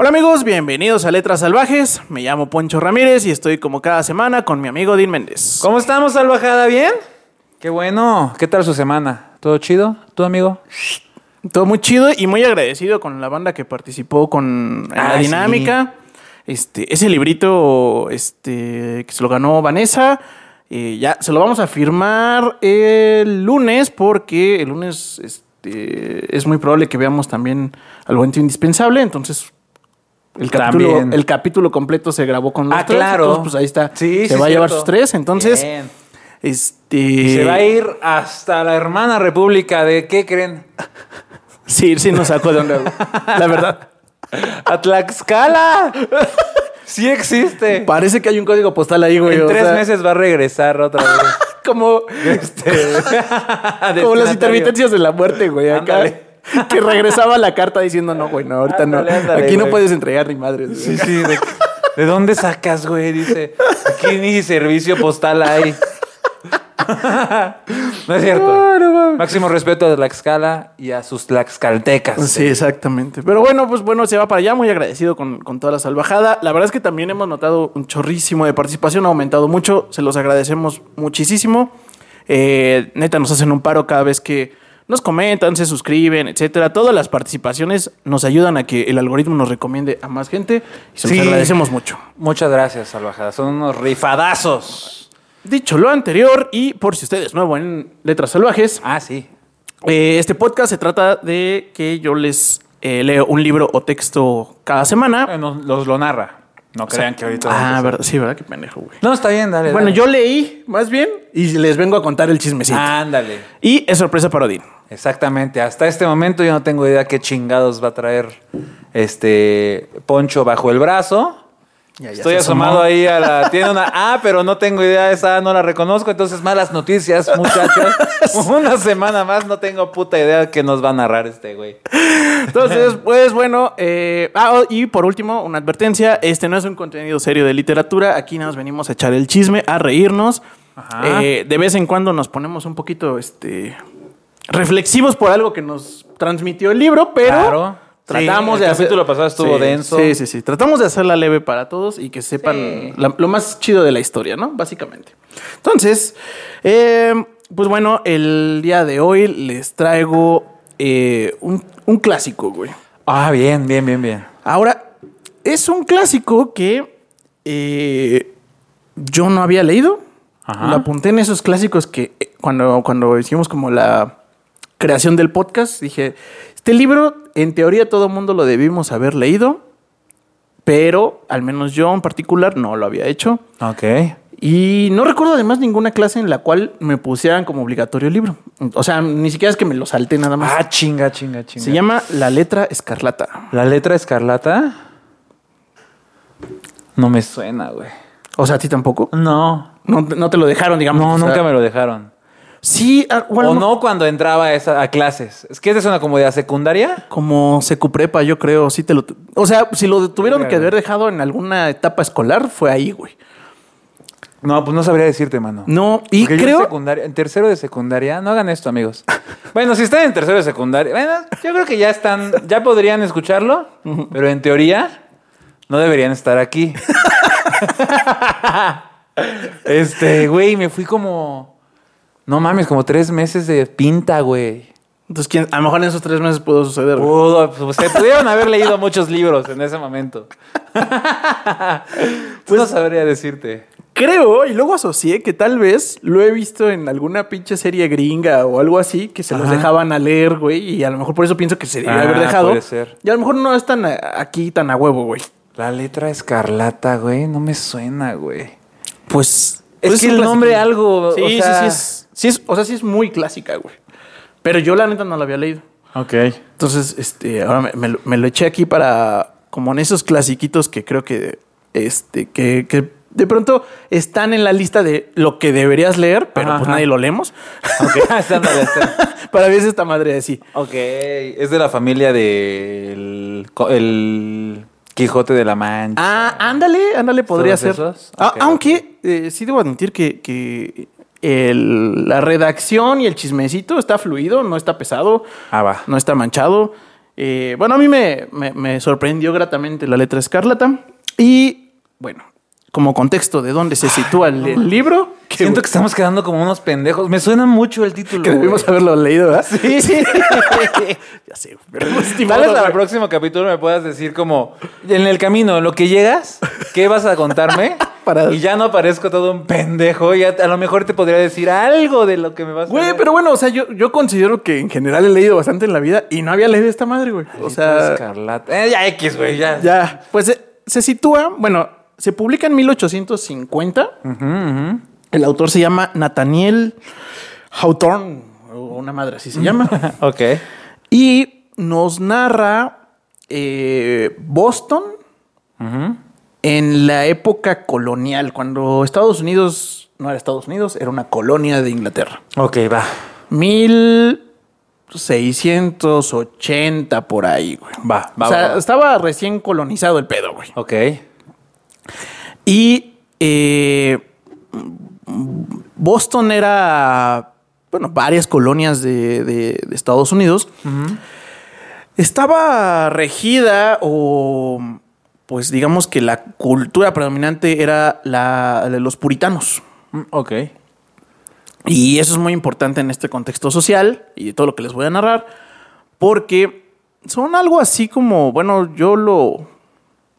Hola amigos, bienvenidos a Letras Salvajes. Me llamo Poncho Ramírez y estoy como cada semana con mi amigo Dean Méndez. ¿Cómo estamos, Salvajada? ¿Bien? Qué bueno. ¿Qué tal su semana? ¿Todo chido? ¿Tú, amigo? Todo muy chido y muy agradecido con la banda que participó con en la Ah, sí. dinámica. Este, ese librito este, que se lo ganó Vanessa. eh, ya se lo vamos a firmar el lunes porque el lunes este, es muy probable que veamos también algo indispensable. Entonces, el capítulo, También. el capítulo completo se grabó con los Ah, tres. claro. entonces, pues ahí está. Sí, se sí, va a llevar sus tres. Entonces, Bien. este. Y se va a ir hasta la hermana república de, ¿qué creen? Sí, sí nos sacó de onda. La verdad. ¡A Tlaxcala! Sí existe. Parece que hay un código postal ahí, güey. En o tres sea, meses va a regresar otra vez. Como, Este, como las intermitencias de la muerte, güey. Acá. Ándale. Que regresaba la carta diciendo, no, güey, no, ahorita Ándale, no. ándale, Aquí no puedes entregar ni madres. güey. Sí, sí. ¿De, de dónde sacas, güey? Dice, aquí ni servicio postal hay. no es cierto. No, no mames. Máximo respeto a Tlaxcala y a sus tlaxcaltecas. Sí, exactamente. Pero bueno, pues bueno, se va para allá, muy agradecido con, con toda la salvajada. La verdad es que también hemos notado un chorrísimo de participación, ha aumentado mucho, se los agradecemos muchísimo. Eh, neta, nos hacen un paro cada vez que nos comentan, se suscriben, etcétera. Todas las participaciones nos ayudan a que el algoritmo nos recomiende a más gente y se los Sí. agradecemos mucho. Muchas gracias, Salvajada. Son unos rifadazos. Dicho lo anterior, y por si usted es nuevo en Letras Salvajes, Ah, sí. Eh, este podcast se trata de que yo les eh, leo un libro o texto cada semana. Eh, nos- los lo narra. No crean que ahorita. Ah, verdad, sí, ¿verdad? Qué pendejo, güey. No, está bien, dale. Bueno, dale. yo leí, más bien, y les vengo a contar el chismecito. Ándale. Y es sorpresa para Odín. Exactamente. Hasta este momento yo no tengo idea qué chingados va a traer este Poncho bajo el brazo. Ya, ya Estoy asomado ahí a la. Tiene una A, pero no tengo idea. Esa A no la reconozco. Entonces, malas noticias, muchachos. una semana más no tengo puta idea que nos va a narrar este güey. Entonces, pues bueno. eh, ah, oh, y por último, una advertencia. Este no es un contenido serio de literatura. Aquí nos venimos a echar el chisme, a reírnos. Ajá. Eh, de vez en cuando nos ponemos un poquito este, reflexivos por algo que nos transmitió el libro, pero Claro. Tratamos Sí, de el hacer. capítulo pasado estuvo Sí, denso. Sí, sí, sí. Tratamos de hacerla leve para todos y que sepan Sí. la- lo más chido de la historia, ¿no? Básicamente. Entonces, eh, pues bueno, el día de hoy les traigo eh, un, un clásico, güey. Ah, bien, bien, bien, bien. Ahora, es un clásico que eh, yo no había leído. Ajá. Lo apunté en esos clásicos que eh, cuando, cuando hicimos como la creación del podcast, dije, este libro, en teoría todo el mundo lo debimos haber leído, pero al menos yo en particular no lo había hecho. Ok. Y no recuerdo además ninguna clase en la cual me pusieran como obligatorio el libro. O sea, ni siquiera es que me lo salté nada más. Ah, chinga, chinga, chinga. Se llama La letra escarlata. ¿La letra escarlata? No me suena, güey. O sea, a ti tampoco. No. No, no te lo dejaron, digamos. No, o sea, nunca me lo dejaron. Sí, bueno, o no cuando entraba a, esa- a clases. Es que es una comodidad secundaria. Como secuprepa, yo creo, sí te lo... O sea, si lo tuvieron que haber dejado en alguna etapa escolar, fue ahí, güey. No, pues no sabría decirte, mano. No, y Porque en creo... secundaria, en tercero de secundaria, no hagan esto, amigos. bueno, si están en tercero de secundaria, bueno, yo creo que ya están, ya podrían escucharlo, pero en teoría no deberían estar aquí. este, güey, me fui como, no mames, como tres meses de pinta, güey. Entonces, ¿quién- a lo mejor en esos tres meses pudo suceder. Pudo, pues, se pudieron haber leído muchos libros en ese momento. pues no sabría decirte. Creo, y luego asocié que tal vez lo he visto en alguna pinche serie gringa o algo así, que se los dejaban a leer, güey, y a lo mejor por eso pienso que se debe Ah, haber dejado. puede ser. Y a lo mejor no es tan a- aquí tan a huevo, güey. La letra escarlata, güey, no me suena, güey. Pues... Es pues que el nombre algo, Sí, o sí, sea- sí es, sí es... O sea, sí es muy clásica, güey. Pero yo la neta no la había leído. Ok. Entonces, este, ahora me, me lo- me lo eché aquí para, como en esos clasiquitos que creo que, este, que, que de pronto están en la lista de lo que deberías leer, pero Ajá, pues ajá. nadie lo leemos. Ok, ándale, ándale. para ver si esta madre así. Ok, es de la familia del el Quijote de la Mancha. Ah, ándale, ándale, podría ¿Todos ser. esos? Ah, aunque eh, sí debo admitir que, que el- la redacción y el chismecito está fluido, no está pesado, Ah, va. no está manchado. Eh, bueno, a mí me, me- me sorprendió gratamente la letra escarlata. Y bueno, como contexto de dónde se sitúa el, el libro, Siento que estamos quedando como unos pendejos. Me suena mucho el título. que debimos güey. haberlo leído, ¿verdad? Sí. ya sé, pero Tal vez al próximo capítulo me puedas decir como en el camino, lo que llegas, ¿qué vas a contarme? Para- Y ya no parezco todo un pendejo. Ya a lo mejor te podría decir algo de lo que me vas a Güey, pero bueno, o sea, yo, yo considero que en general he leído bastante en la vida y no había leído esta madre, güey. O sea, Escarlata. Eh, ya X, güey, ya. ya, pues se, se sitúa, bueno, se publica en 1850. Ujú, ujú. El autor se llama Nathaniel Hawthorne, una madre así se llama. Ok. y nos narra eh, Boston en la época colonial, cuando Estados Unidos no era Estados Unidos, era una colonia de Inglaterra. Ok, va. 1680 por ahí, güey. Va, va, o sea, va, va. estaba recién colonizado el pedo, güey. Ok. Y eh, Boston era, bueno, varias colonias de, de- de Estados Unidos. Estaba regida o, pues digamos que la cultura predominante era la de los puritanos. Mm, Ok. Y eso es muy importante en este contexto social y de todo lo que les voy a narrar, porque son algo así como, bueno, yo lo,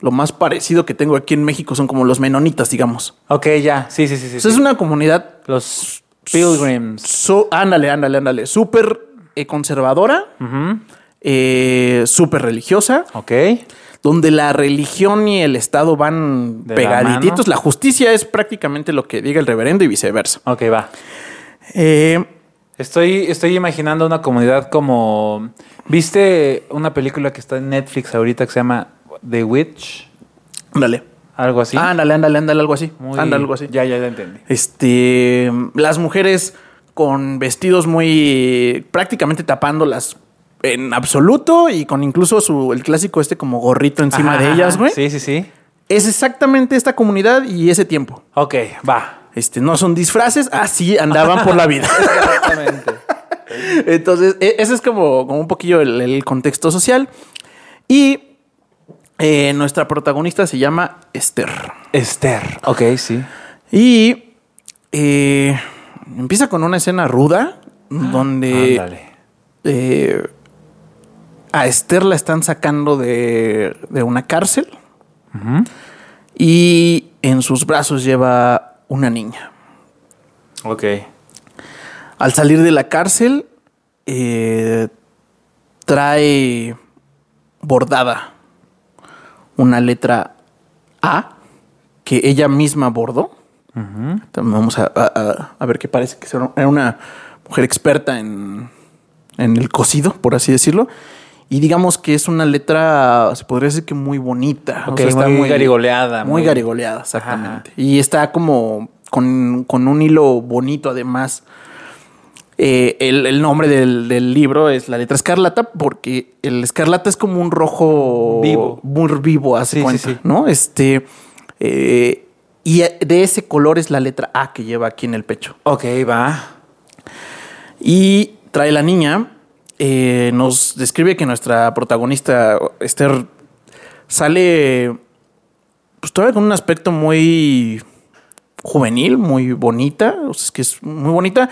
lo más parecido que tengo aquí en México son como los menonitas, digamos. Ok, ya. Sí, sí, sí. sí, O sea, sí. es una comunidad, Los Pilgrims. so- ándale, ándale, ándale, súper eh, conservadora, eh, súper religiosa, Ok. donde la religión y el Estado van De pegadititos. La, justicia es prácticamente lo que diga el reverendo y viceversa. Ok, va. Eh, Estoy, estoy imaginando una comunidad como. ¿Viste una película que está en Netflix ahorita que se llama The Witch? ándale. Algo así. Ándale, ándale, ándale, algo así. Muy- Ándale, algo así. Ya, ya, ya entendí. Este, las mujeres con vestidos muy prácticamente tapándolas en absoluto y con incluso su el clásico este como gorrito encima Ajá, de ellas, güey. Sí, sí, sí. Es exactamente esta comunidad y ese tiempo. Ok, va. Este, no son disfraces, así andaban por la vida. Exactamente. Entonces, e- ese es como, como un poquillo el, el contexto social. Y eh, nuestra protagonista se llama Esther. Esther. Ok, sí. Y eh, empieza con una escena ruda donde eh, a Esther la están sacando de, de una cárcel y en sus brazos lleva una niña. Ok. Al salir de la cárcel, trae bordada una letra A que ella misma bordó. También Vamos a, a- a- a ver qué parece que era una mujer experta en, en el cocido, por así decirlo. Y digamos que es una letra, se podría decir que muy bonita. Ok, muy garigoleada, Muy, muy- garigoleada, exactamente. Y está como con, con un hilo bonito además. Eh, el, el nombre del, del libro es la letra escarlata porque el escarlata es como un rojo Vivo. muy vivo, hace Sí, sí, cuenta, sí. ¿no? Este, eh, y de ese color es la letra A que lleva aquí en el pecho. Ok, va. Y trae la niña, eh, nos describe que nuestra protagonista, Esther, sale pues todavía con un aspecto muy juvenil, muy bonita, o sea, es que es muy bonita.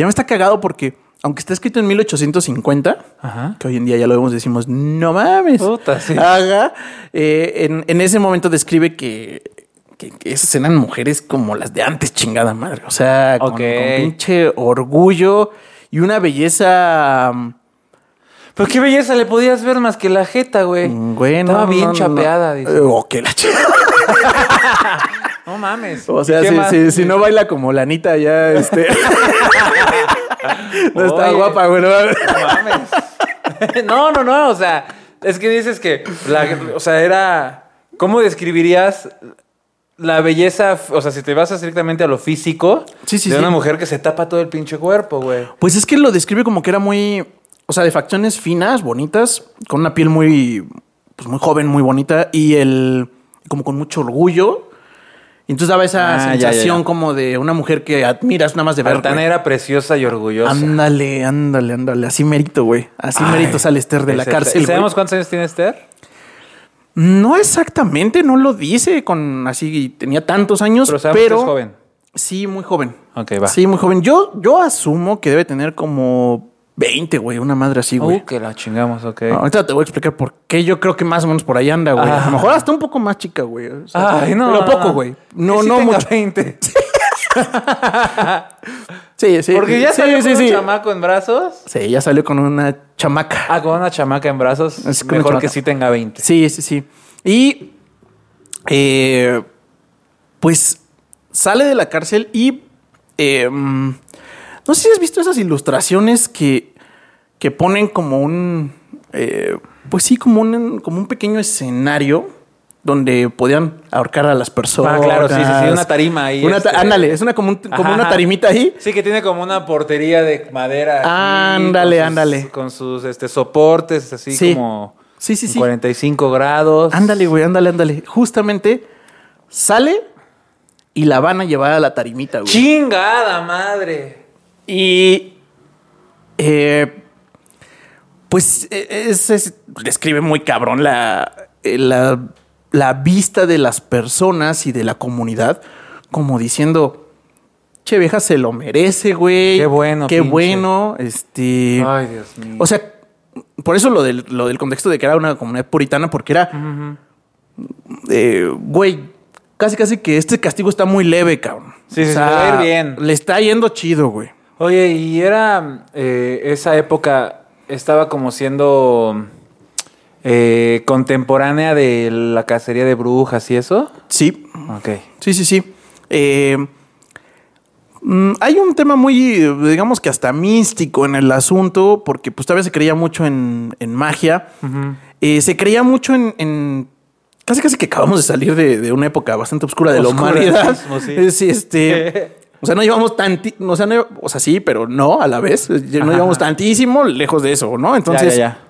Y además está cagado porque, aunque está escrito en 1850, Ajá. que hoy en día ya lo vemos, decimos, no mames. Puta, sí. Haga. eh, en, en ese momento describe que, que- que esas eran mujeres como las de antes, chingada madre. O sea, con, pinche orgullo y una belleza. mm, Pero qué belleza le podías ver más que la jeta, güey. Güey, no, Estaba bien no, no. chapeada, dice. Eh, oh, que la No mames. O sea, ¿Qué si, si- si no baila como la Anita, ya este. no está Oye. guapa, güey. no mames. No mames. no, no, no. O sea, es que dices que, la- o sea, era. ¿Cómo describirías la belleza? O sea, si te vas estrictamente a lo físico Sí, sí, de sí. una mujer que se tapa todo el pinche cuerpo, güey. Pues es que lo describe como que era muy. O sea, de facciones finas, bonitas, con una piel muy. Pues muy joven, muy bonita. Y el. como con mucho orgullo. Y entonces daba esa Ah, ya, ya, sensación ya. como de una mujer que admiras nada más de ver. Altanera, preciosa y orgullosa. Ándale, ándale, ándale. Así merito, güey. Así Ay, merito sale Esther de la cárcel. ¿Y ¿Sabemos cuántos años tiene Esther? No exactamente, no lo dice con así, tenía tantos años, Pero pero, sabemos que es joven. Sí, muy joven. Ok, va. Sí, muy joven. Yo, yo asumo que debe tener como 20, güey, una madre así, güey. Uh, que la chingamos, ok. Ahorita te voy a explicar por qué yo creo que más o menos por ahí anda, güey. A Ah. lo mejor hasta un poco más chica, güey. O sea, Ay, no. Pero poco, güey. No, sí no mucho. 20. Sí, sí. Porque ya salió sí, con sí. un chamaco en brazos. Sí, ya salió con una chamaca. Ah, con una chamaca en brazos. Es Mejor que sí tenga 20. Sí, sí, sí. Y eh, pues sale de la cárcel y eh, mm, no sé si has visto esas ilustraciones que, que ponen como un, eh, pues sí, como un, como un pequeño escenario donde podían ahorcar a las personas. Ah, claro, sí, sí, sí, una tarima ahí, Una ta- este. Ándale, es una como, un- como Ajá, una tarimita ahí. Sí, que tiene como una portería de madera. aquí, Ándale, con sus- ándale. Con sus este, soportes, así Sí. como. Sí, sí, sí. 45 grados. Ándale, güey, ándale, ándale. Justamente sale y la van a llevar a la tarimita, güey. Chingada madre. Y eh, pues eh, es, es- describe muy cabrón la, eh, la, la vista de las personas y de la comunidad, como diciendo, che vieja se lo merece, güey. Qué bueno, Qué pinche. bueno. Este. Ay, Dios mío. O sea, por eso lo del, lo del contexto de que era una comunidad puritana, porque era, eh, güey, casi casi que este castigo está muy leve, cabrón. Sí, sí, sí, le va a ir bien. Le está yendo chido, güey. Oye, y era eh, esa época estaba como siendo eh, contemporánea de la cacería de brujas y eso. Sí, Ok. sí, sí, sí. Eh, mm, hay un tema muy, digamos que hasta místico en el asunto, porque pues todavía se creía mucho en, en magia. Eh, se creía mucho en, en- Casi casi que acabamos de salir de, de una época bastante oscura de la humanidad. sí, este... O sea, no llevamos tanti... O sea, no- o sea, sí, pero no a la vez. No Ajá, llevamos tantísimo lejos de eso, ¿no? Entonces... ya, ya, ya.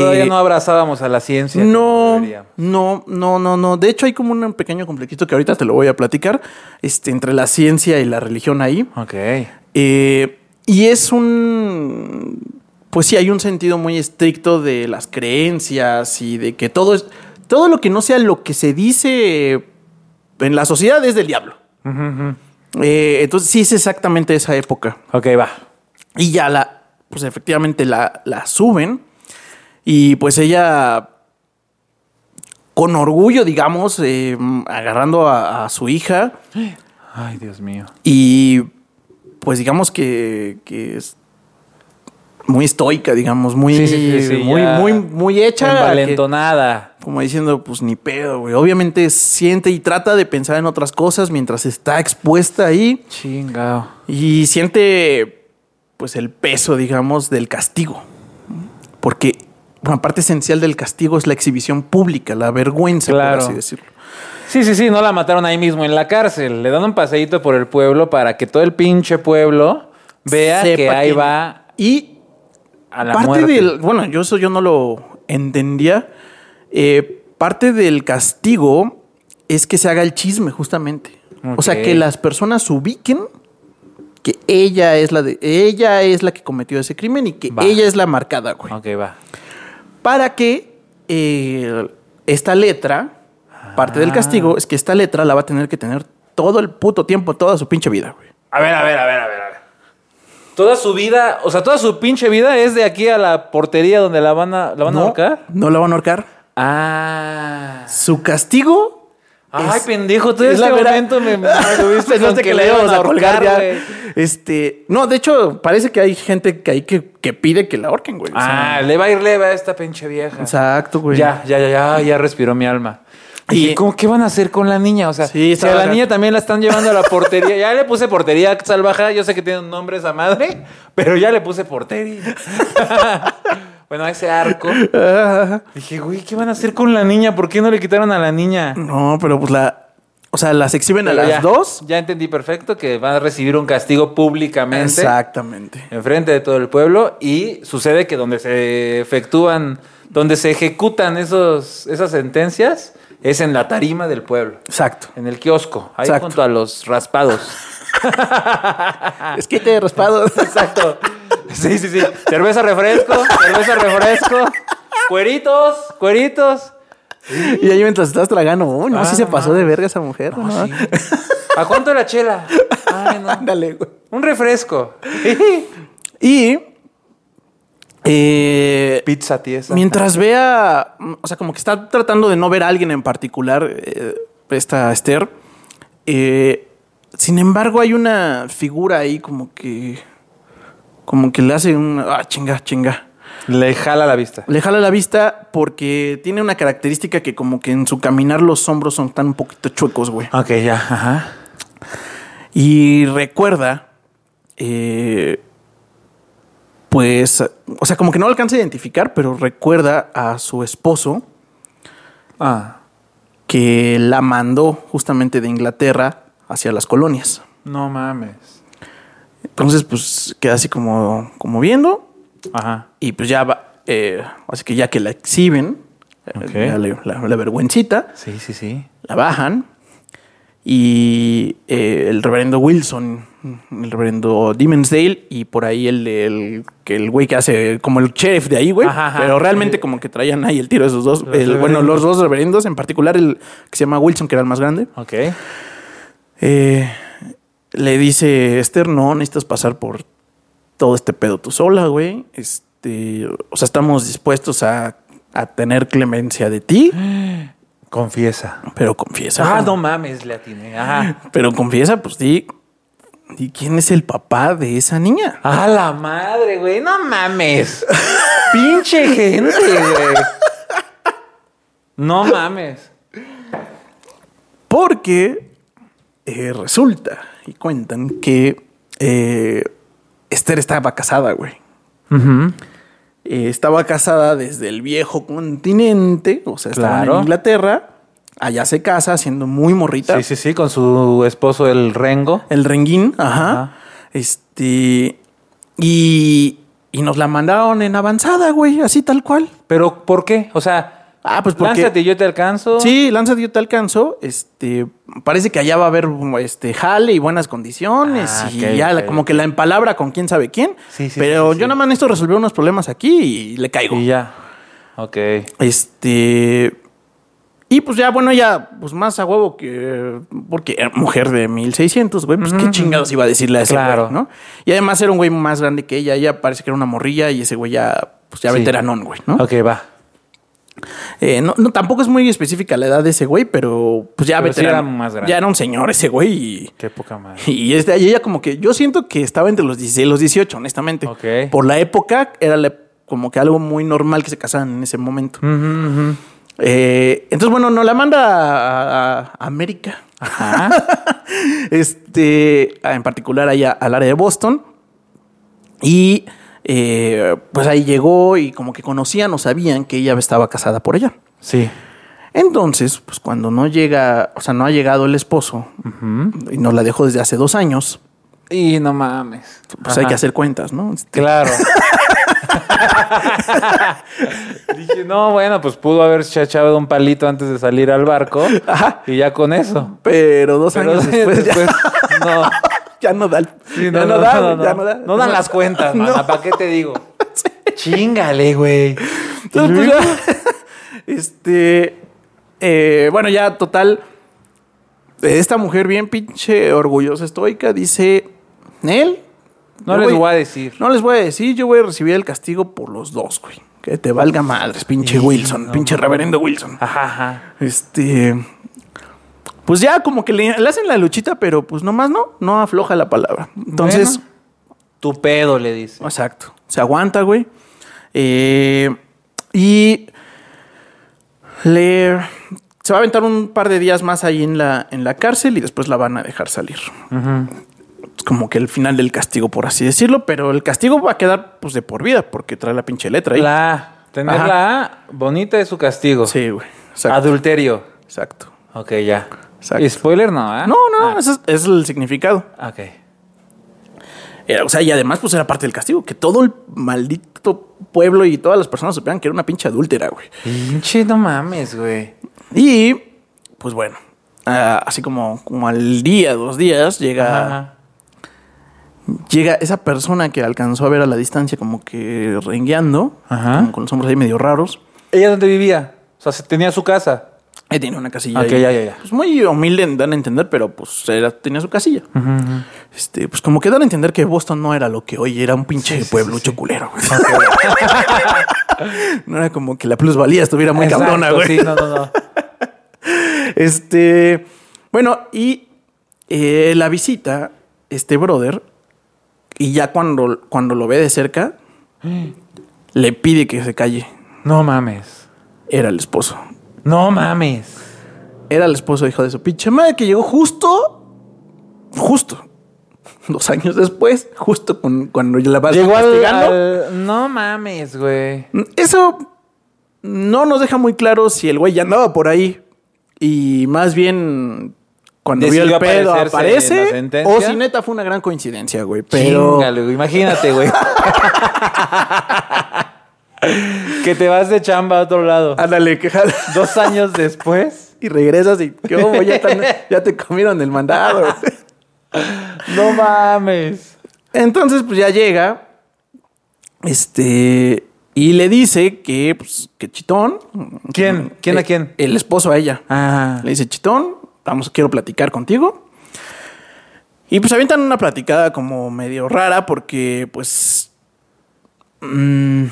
Todavía eh, no abrazábamos a la ciencia. No, no, no, no, no. De hecho, hay como un pequeño conflicto que ahorita te lo voy a platicar este, entre la ciencia y la religión ahí. Ok. Eh, y es un. Pues sí, hay un sentido muy estricto de las creencias y de que todo es. Todo lo que no sea lo que se dice en la sociedad es del diablo. Ujú. Eh, entonces, sí es exactamente esa época. Ok, va. Y ya la, pues efectivamente la, la suben. Y pues ella, con orgullo, digamos, eh, agarrando a, a su hija. Ay, Dios mío. Y pues digamos que, que es muy estoica, digamos, muy, Sí, sí, sí, muy, muy, muy hecha. que- Envalentonada. como diciendo, pues ni pedo, güey. Obviamente siente y trata de pensar en otras cosas mientras está expuesta ahí. Chingao. Y siente, pues, el peso, digamos, del castigo. Porque una parte esencial del castigo es la exhibición pública, la vergüenza, Claro. por así decirlo. Sí, sí, sí, no la mataron ahí mismo en la cárcel. Le dan un paseíto por el pueblo para que todo el pinche pueblo vea Sepa que ahí que- va Y a la parte muerte. del. Bueno, yo eso yo no lo entendía. Eh, parte del castigo es que se haga el chisme, justamente. O sea, que las personas ubiquen que ella es la de. Ella es la que cometió ese crimen y que Va. ella es la marcada, güey. Ok, va. para que eh, esta letra, parte del Ah. castigo, es que esta letra la va a tener que tener todo el puto tiempo, toda su pinche vida, güey. A ver, a ver, a ver, a ver. Toda su vida, o sea, toda su pinche vida es de aquí a la portería donde la van a, la van a ahorcar. No la van a ahorcar. Ah. Su castigo. Ay, es- pendejo, todo es este momento me, me tuviste con que que la le íbamos a a colgar ya. Este, no, de hecho, parece que hay gente que hay que, que pide que la ahorquen, güey. O sea, Ah, le va a ir leve a esta pinche vieja. exacto, güey. Ya, ya, ya, ya, ya respiró mi alma. Y- Y ¿cómo qué van a hacer con la niña? O sea, Sí, si a la niña también la están llevando a la portería. Ya le puse portería salvaje. Yo sé que tiene un nombre esa madre, pero ya le puse portería. bueno, a ese arco. Dije, güey, ¿qué van a hacer con la niña? ¿Por qué no le quitaron a la niña? no, pero pues la. O sea, las exhiben a las dos. Ya entendí perfecto que van a recibir un castigo públicamente. Exactamente. enfrente de todo el pueblo y sucede que donde se efectúan, donde se ejecutan esos, esas sentencias es en la tarima del pueblo. Exacto. En el kiosco, ahí Exacto. junto a los raspados. Es que te he raspado. Exacto. Sí, sí, sí. Cerveza refresco, cerveza refresco. Cueritos, cueritos. y ahí mientras estás tragando, oh, no, Ah, sí se no pasó de verga esa mujer. No, ¿no? sí. ¿A cuánto la chela? Ay, no. Ándale, güey. Un refresco. Y eh, Pizza tiesa. mientras vea, o sea, como que está tratando de no ver a alguien en particular, eh, esta Esther. eh, sin embargo, hay una figura ahí como que, como que le hace un, ah, chinga, chinga. Le jala la vista. Le jala la vista porque tiene una característica que como que en su caminar los hombros son tan un poquito chuecos, güey. Ok, ya. Ajá. Y recuerda, eh, pues, o sea, como que no alcanza a identificar, pero recuerda a su esposo Ah. que la mandó justamente de Inglaterra hacia las colonias. No mames. Entonces, pues, queda así como, como viendo Ajá. y pues ya va, eh, así que ya que la exhiben, eh, le- la, la vergüencita, Sí, sí, sí. la bajan y eh, el reverendo Wilson, el reverendo Dimensdale y por ahí el, el que el güey que hace como el sheriff de ahí, güey, Ajá, ajá. pero realmente como que traían ahí el tiro de esos dos, Los el- bueno, los dos reverendos, en particular el que se llama Wilson, que era el más grande, Ok. eh, le dice, Esther, no necesitas pasar por todo este pedo tú sola, güey, este, o sea, estamos dispuestos a, a tener clemencia de ti, Confiesa. pero confiesa. Ah, no mames, le atiné. Ajá. Pero confiesa, pues di, di quién es el papá de esa niña. A la madre, güey. No mames. Pinche gente, güey. No mames. Porque eh, resulta y cuentan que eh, Esther estaba casada, güey. Eh, estaba casada desde el viejo continente, o sea, estaba Claro. en Inglaterra. Allá se casa, siendo muy morrita. Sí, sí, sí, con su esposo el Rengo. El renguín, ajá. Ajá. Este. Y, y nos la mandaron en avanzada, güey, así tal cual. Pero ¿por qué? O sea, Ah, pues porque. lánzate y yo te alcanzo. Sí, Lánzate yo te alcanzó. Este, parece que allá va a haber este jale y buenas condiciones Ah, y ya la- como que la empalabra con quién sabe quién. Sí, sí, Pero sí, yo nada más necesito resolver unos problemas aquí y le caigo. Y ya. Ok. Este. Y pues ya, bueno, ya, pues más a huevo que. Porque era mujer de 1600, güey, pues qué chingados iba a decirle a ese Claro. güey, ¿no? Y además era un güey más grande que ella. Ella parece que era una morrilla y ese güey ya, pues ya Sí. veteranón, güey, ¿no? Ok, va. Eh, no, no, tampoco es muy específica la edad de ese güey, pero pues ya Pero sí veterano. era más grande. Ya era un señor ese güey y. Qué poca madre. Y, este, y ella como que yo siento que estaba entre los 16 y los 18, honestamente. Ok. Por la época era la- como que algo muy normal que se casaran en ese momento. Eh, entonces, bueno, nos la manda a, a América. Ajá. este, en particular allá al área de Boston. Y eh, pues ahí llegó y como que conocían o sabían que ella estaba casada por allá. Sí. Entonces, pues cuando no llega, o sea, no ha llegado el esposo y nos la dejó desde hace dos años, Y no mames. pues hay que hacer cuentas, ¿no? Este, Claro. Dije, no, bueno, pues pudo haber echado un palito antes de salir al barco. Ajá. Y ya con eso. Pero dos Pero años después, ya- después, no. Ya, no da. el- Sí, ya no, da, güey, ya no da. No dan las cuentas, No. ¿Para qué te digo? Chingale, güey. Entonces, pues ya, este, eh, bueno, ya total, esta mujer bien pinche orgullosa, estoica, dice, Nel, No les voy a decir. No les voy a decir, yo voy a recibir el castigo por los dos, güey. Que te valga madres, pinche Wilson, no, pinche no. reverendo Wilson. Ajá, ajá. Este, pues ya como que le, le hacen la luchita, pero pues nomás no, no afloja la palabra. Entonces... Bueno, tu pedo, le dice. Exacto. Se aguanta, güey. Eh, y le se va a aventar un par de días más ahí en la, en la cárcel y después la van a dejar salir. Es como que el final del castigo, por así decirlo, pero el castigo va a quedar pues de por vida porque trae la pinche letra ahí. La A. Tener Ajá. la A bonita es su castigo. Sí, güey. Exacto. Adulterio. Exacto. Ok, ya. Exacto. Y spoiler no, ¿ah? No, no, Ah, ese es, el significado. Ok. Era- o sea, y además, pues era parte del castigo, que todo el maldito pueblo y todas las personas supieran que era una pinche adúltera, güey. Pinche, no mames, güey. Y pues bueno, ah, así como, como al día, dos días, llega, Ajá. llega esa persona que alcanzó a ver a la distancia como que rengueando, Ajá. como con los hombros ahí medio raros. ¿Ella dónde vivía? O sea, se- tenía su casa. Tiene una casilla. Ok, ahí. ya, ya, ya. Pues muy humilde, dan a entender, pero pues era- tenía su casilla. Este, pues como que dan a entender que Boston no era lo que hoy era un pinche Sí, sí, sí, sí. culero. güey. no era como que la plusvalía estuviera muy Exacto, cabrona, güey. Sí, no, no, no. Este, bueno, y eh, la visita, este brother, y ya cuando, cuando lo ve de cerca, le pide que se calle. No mames. Era el esposo. No mames. Era el esposo, hijo de su pinche madre, que llegó justo, justo, dos años después, justo con- cuando la vas Llegó al, investigando. al- No mames, güey. Eso no nos deja muy claro si el güey ya andaba por ahí y más bien cuando vio el pedo aparece o si neta fue una gran coincidencia, güey. Pero Chíngale. Imagínate, güey. que te vas de chamba a otro lado. ándale, que jala. Dos años después. y regresas y qué hubo? ya, ya te comieron el mandado. No mames. Entonces, pues ya llega. Este. Y le dice que, pues, que chitón. ¿Quién? ¿Quién a eh, quién? El esposo a ella. Ah. Le dice, chitón, vamos, quiero platicar contigo. Y pues avientan una platicada como medio rara porque, pues. mm,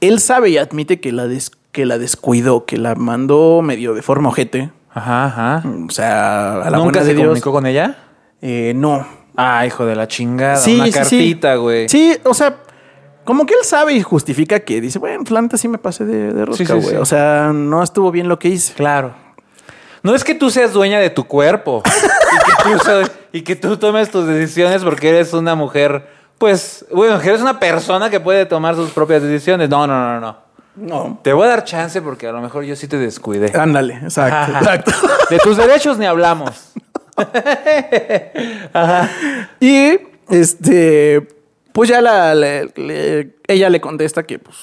él sabe y admite que la, des- que la descuidó, que la mandó medio de forma ojete. Ajá, ajá. O sea, a la ¿Nunca se de Dios. comunicó con ella? Eh, no. Ah, hijo de la chingada. Sí, Una sí, sí. cartita, güey. Sí, o sea, como que él sabe y justifica que dice, bueno, la neta sí me pasé de, de rosca, güey. O sea, no estuvo bien lo que hice. Claro. No es que tú seas dueña de tu cuerpo y, que tú, y que tú tomes tus decisiones porque eres una mujer, pues, bueno, eres una persona que puede tomar sus propias decisiones. No, no, no, no. No. Te voy a dar chance porque a lo mejor yo sí te descuidé. Ándale, exacto, Ajá. exacto. De tus derechos ni hablamos. Y este, pues ya la, le- ella le contesta que, pues,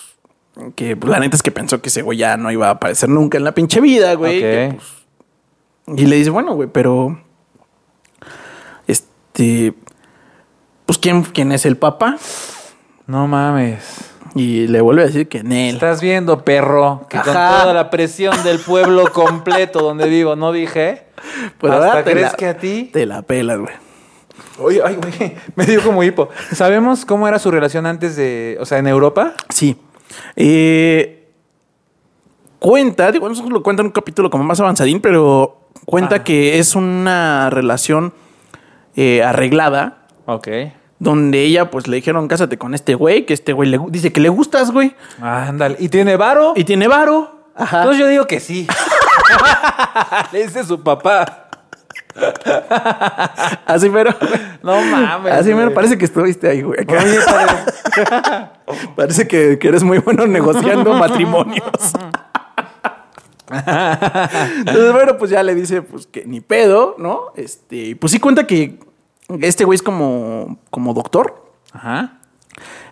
que pues, la neta es que pensó que ese güey ya no iba a aparecer nunca en la pinche vida, güey. que, Ok. pues, y le dice, bueno, güey, pero, este, pues, ¿quién, quién es el papá? No mames. Y le vuelve a decir que en él. Estás viendo, perro, que con Ajá. toda la presión del pueblo completo donde vivo, no dije. Pues ¿Hasta ahora te crees la- que a ti? Te la pelas, güey. Oye, ay, güey, me dio como hipo. ¿Sabemos cómo era su relación antes de, o sea, en Europa? Sí. Eh, cuenta, digo, eso lo cuenta en un capítulo como más avanzadín, pero cuenta Ah. que es una relación eh, arreglada Ok. Donde ella pues le dijeron cásate con este güey, que este güey le dice que le gustas, güey, Ándale. ¿Y tiene varo? y tiene varo. Ajá. Entonces yo digo que sí. Le dice su papá. Así pero No mames. Así mero parece que estuviste ahí, güey. Oye. Parece que, que eres muy bueno negociando matrimonios. Entonces, bueno, pues ya le dice, pues que ni pedo, ¿no? Este, y pues sí cuenta que este güey es como, como doctor. Ajá.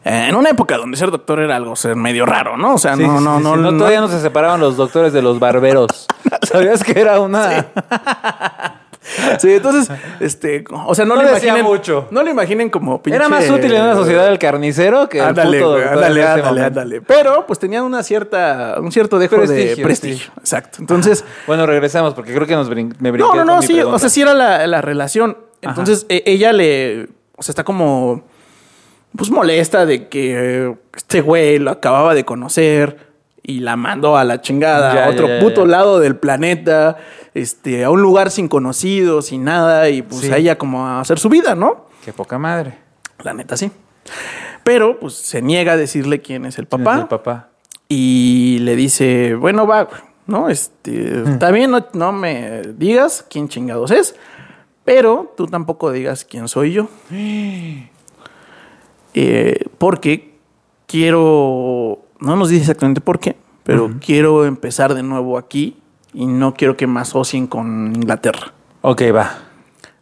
Eh, en una época donde ser doctor era algo ser medio raro, ¿no? O sea, Sí, no, sí, no, sí, no, todavía no se separaban los doctores de los barberos. ¿Sabías que era una? Sí, entonces, este, o sea, no, No lo imaginen. mucho. No lo imaginen como pinche. Era más útil en una sociedad del carnicero que el Ándale, puto güey, ándale, ándale, momento. ándale. Pero pues tenían una cierta, un cierto dejo de Prestigio, sí. Exacto. Entonces, Bueno, regresamos porque creo que nos brin- me brinqué no, no, no, sí, pregunta. o sea, sí era la, la relación. Entonces, e- ella le, o sea, está como, pues molesta de que este güey lo acababa de conocer y la mandó a la chingada Ya, a otro ya, ya, puto lado del planeta, este, a un lugar sin conocidos, sin nada, y pues Sí. a ella como a hacer su vida, ¿no? Qué poca madre. La neta, sí. Pero, pues, se niega a decirle quién es el ¿Quién papá. es el papá. Y le dice, bueno, va, ¿no? Este, está bien, no, no me digas quién chingados es, pero tú tampoco digas quién soy yo. Eh, porque quiero, no nos dice exactamente por qué, pero quiero empezar de nuevo aquí y no quiero que me asocien con Inglaterra. Ok, va.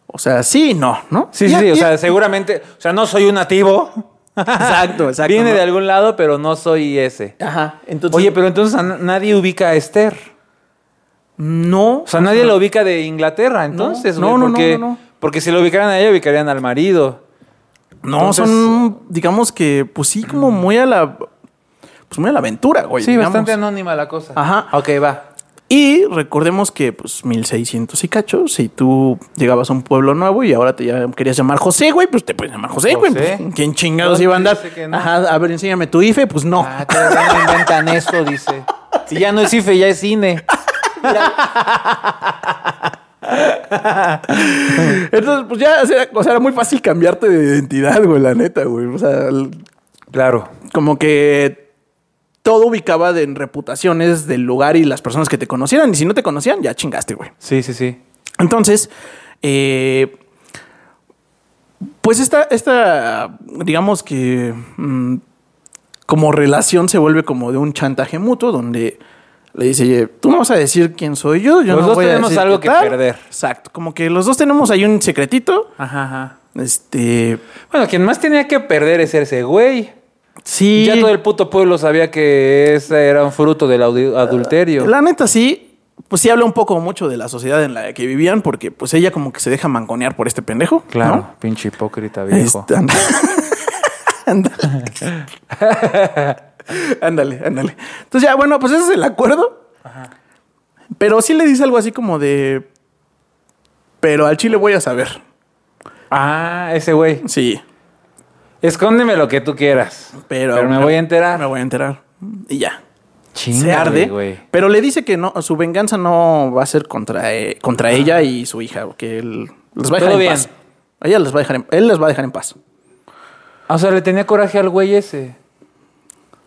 O sea, sí y no, ¿no? Sí, sí, sí. O sea, seguramente. O sea, no soy un nativo. Exacto, exacto. Viene ¿no? de algún lado, pero no soy ese. Ajá, entonces... Oye, pero entonces nadie ubica a Esther. No. O sea, nadie lo ubica de Inglaterra, entonces, No, no, no, porque, no, no. porque si lo ubicaran a ella, ubicarían al marido. No, Entonces- son, digamos que, pues sí, como muy a la. Pues muy a la aventura, güey. Sí, digamos. bastante anónima la cosa. Ajá. Ok, va. Y recordemos que, pues, 1600 y cachos, si tú llegabas a un pueblo nuevo y ahora te ya querías llamar José, güey, pues te puedes llamar José, güey. Pues, ¿Quién chingados ¿Dónde iba a andar? no? Ajá, a ver, enséñame tu IFE, pues no. Ah, todavía no inventan eso, dice. Si ya no es IFE, ya es cine. Entonces, pues ya, o sea, era muy fácil cambiarte de identidad, güey, la neta, güey. O sea, Claro. como que todo ubicaba de- en reputaciones del lugar y las personas que te conocieran. Y si no te conocían, ya chingaste, güey. Sí, sí, sí. Entonces, eh, pues esta, esta, digamos que mm, como relación se vuelve como de un chantaje mutuo donde le dice, "Oye, tú me vas a decir quién soy yo, yo Los no dos voy a tenemos decir algo que tal". perder. Exacto, como que los dos tenemos ahí un secretito. Ajá, ajá. Este, Bueno, quien más tenía que perder es ese güey. sí. Ya todo el puto pueblo sabía que ese era un fruto del adulterio. La neta sí, pues sí habla un poco mucho de la sociedad en la que vivían porque pues ella como que se deja manconear por este pendejo. Claro, ¿no? pinche hipócrita viejo. Anda- ándale. ándale. Entonces ya, bueno, pues ese es el acuerdo. Pero sí le dice algo así como de... Pero al chile voy a saber. Ah, ese güey. Sí. Escóndeme lo que tú quieras. Pero, Pero me voy a enterar. Me voy a enterar. Y ya. se Chingale, arde. güey. Pero le dice que no, su venganza no va a ser contra, eh, contra ella y su hija, que él los va a dejar en bien. paz. Ella les va a dejar en, él les va a dejar en paz. O sea, le tenía coraje al güey ese.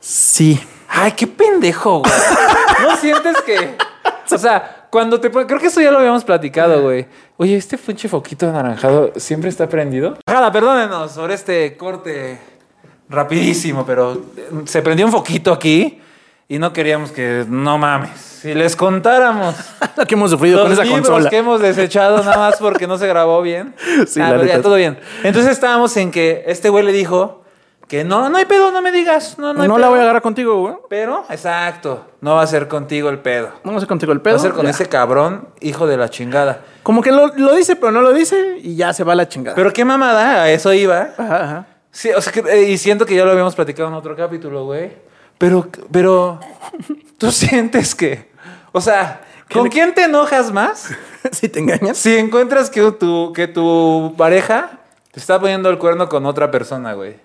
Sí. Ay, qué pendejo, güey. ¿No sientes que.? O sea, cuando te. Creo que eso ya lo habíamos platicado, güey. Oye, este pinche foquito anaranjado siempre está prendido. Jala, perdónenos sobre este corte rapidísimo, pero eh, se prendió un foquito aquí y no queríamos que. No mames. Si les contáramos Lo que hemos sufrido con esa libros consola. que hemos desechado nada más porque no se grabó bien. Sí, Ah, la pero ya, todo bien. Entonces estábamos en que este güey le dijo que no, no hay pedo, no me digas. No, no, No, la voy a agarrar contigo, güey. Pero, exacto, no va a ser contigo el pedo. Vamos a hacer contigo el pedo. Va a ser con Ya. ese cabrón, hijo de la chingada. Como que lo, lo dice, pero no lo dice y ya se va a la chingada. Pero qué mamada, a eso iba. Ajá, ajá. Sí, o sea, que- eh, y siento que ya lo habíamos platicado en otro capítulo, güey. Pero, pero, tú sientes que, o sea, ¿con le- quién te enojas más? si te engañas. Si encuentras que tu, que tu pareja te está poniendo el cuerno con otra persona, güey.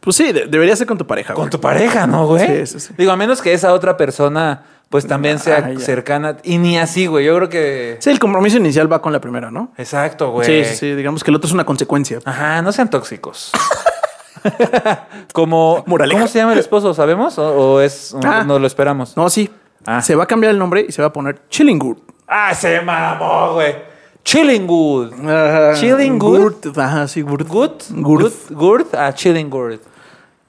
Pues sí, de- debería ser con tu pareja, güey. Con tu pareja, ¿no, güey? Sí, sí, sí. Digo, a menos que esa otra persona, pues también sea Ah, ya. cercana. Y ni así, güey. Yo creo que. Sí, el compromiso inicial va con la primera, ¿no? Exacto, güey. Sí, sí, sí. Digamos que el otro es una consecuencia. Ajá, no sean tóxicos. Como. Moraleja. ¿Cómo se llama el esposo? ¿Sabemos? ¿O, o es.? Ah. No lo esperamos. No, sí. Ah. Se va a cambiar el nombre y se va a poner Chillingwood. ¡Ah, se mamó, güey! Chillingwood. Ajá. Chillingwood. Gurt, Ajá, sí, Gurt. Good. Gurt. Good. Gurt. Ah, Chillingwood.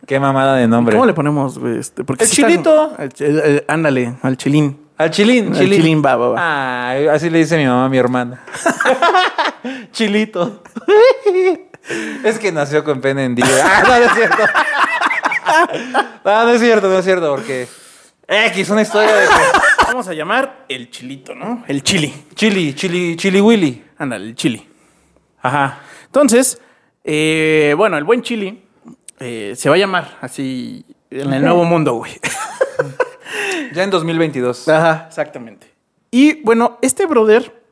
Qué mamada de nombre. ¿Cómo le ponemos? Este, porque El chilito. el- el- ándale, al chilín. Al chilín, Al chilín. chilín, va, va, va. Ah, así le dice mi mamá a mi hermana. Chilito. es que nació con pene hendido. Ah, no, no es cierto. no, no es cierto, no es cierto, porque. X, una historia de que. Vamos a llamar el chilito, ¿no? El chili. Chili, chili, chili willy. Ándale, el chili. Ajá. Entonces, eh, bueno, el buen chili eh, se va a llamar así en el nuevo mundo, güey. Ya en 2022. Ajá, exactamente. Y bueno, este brother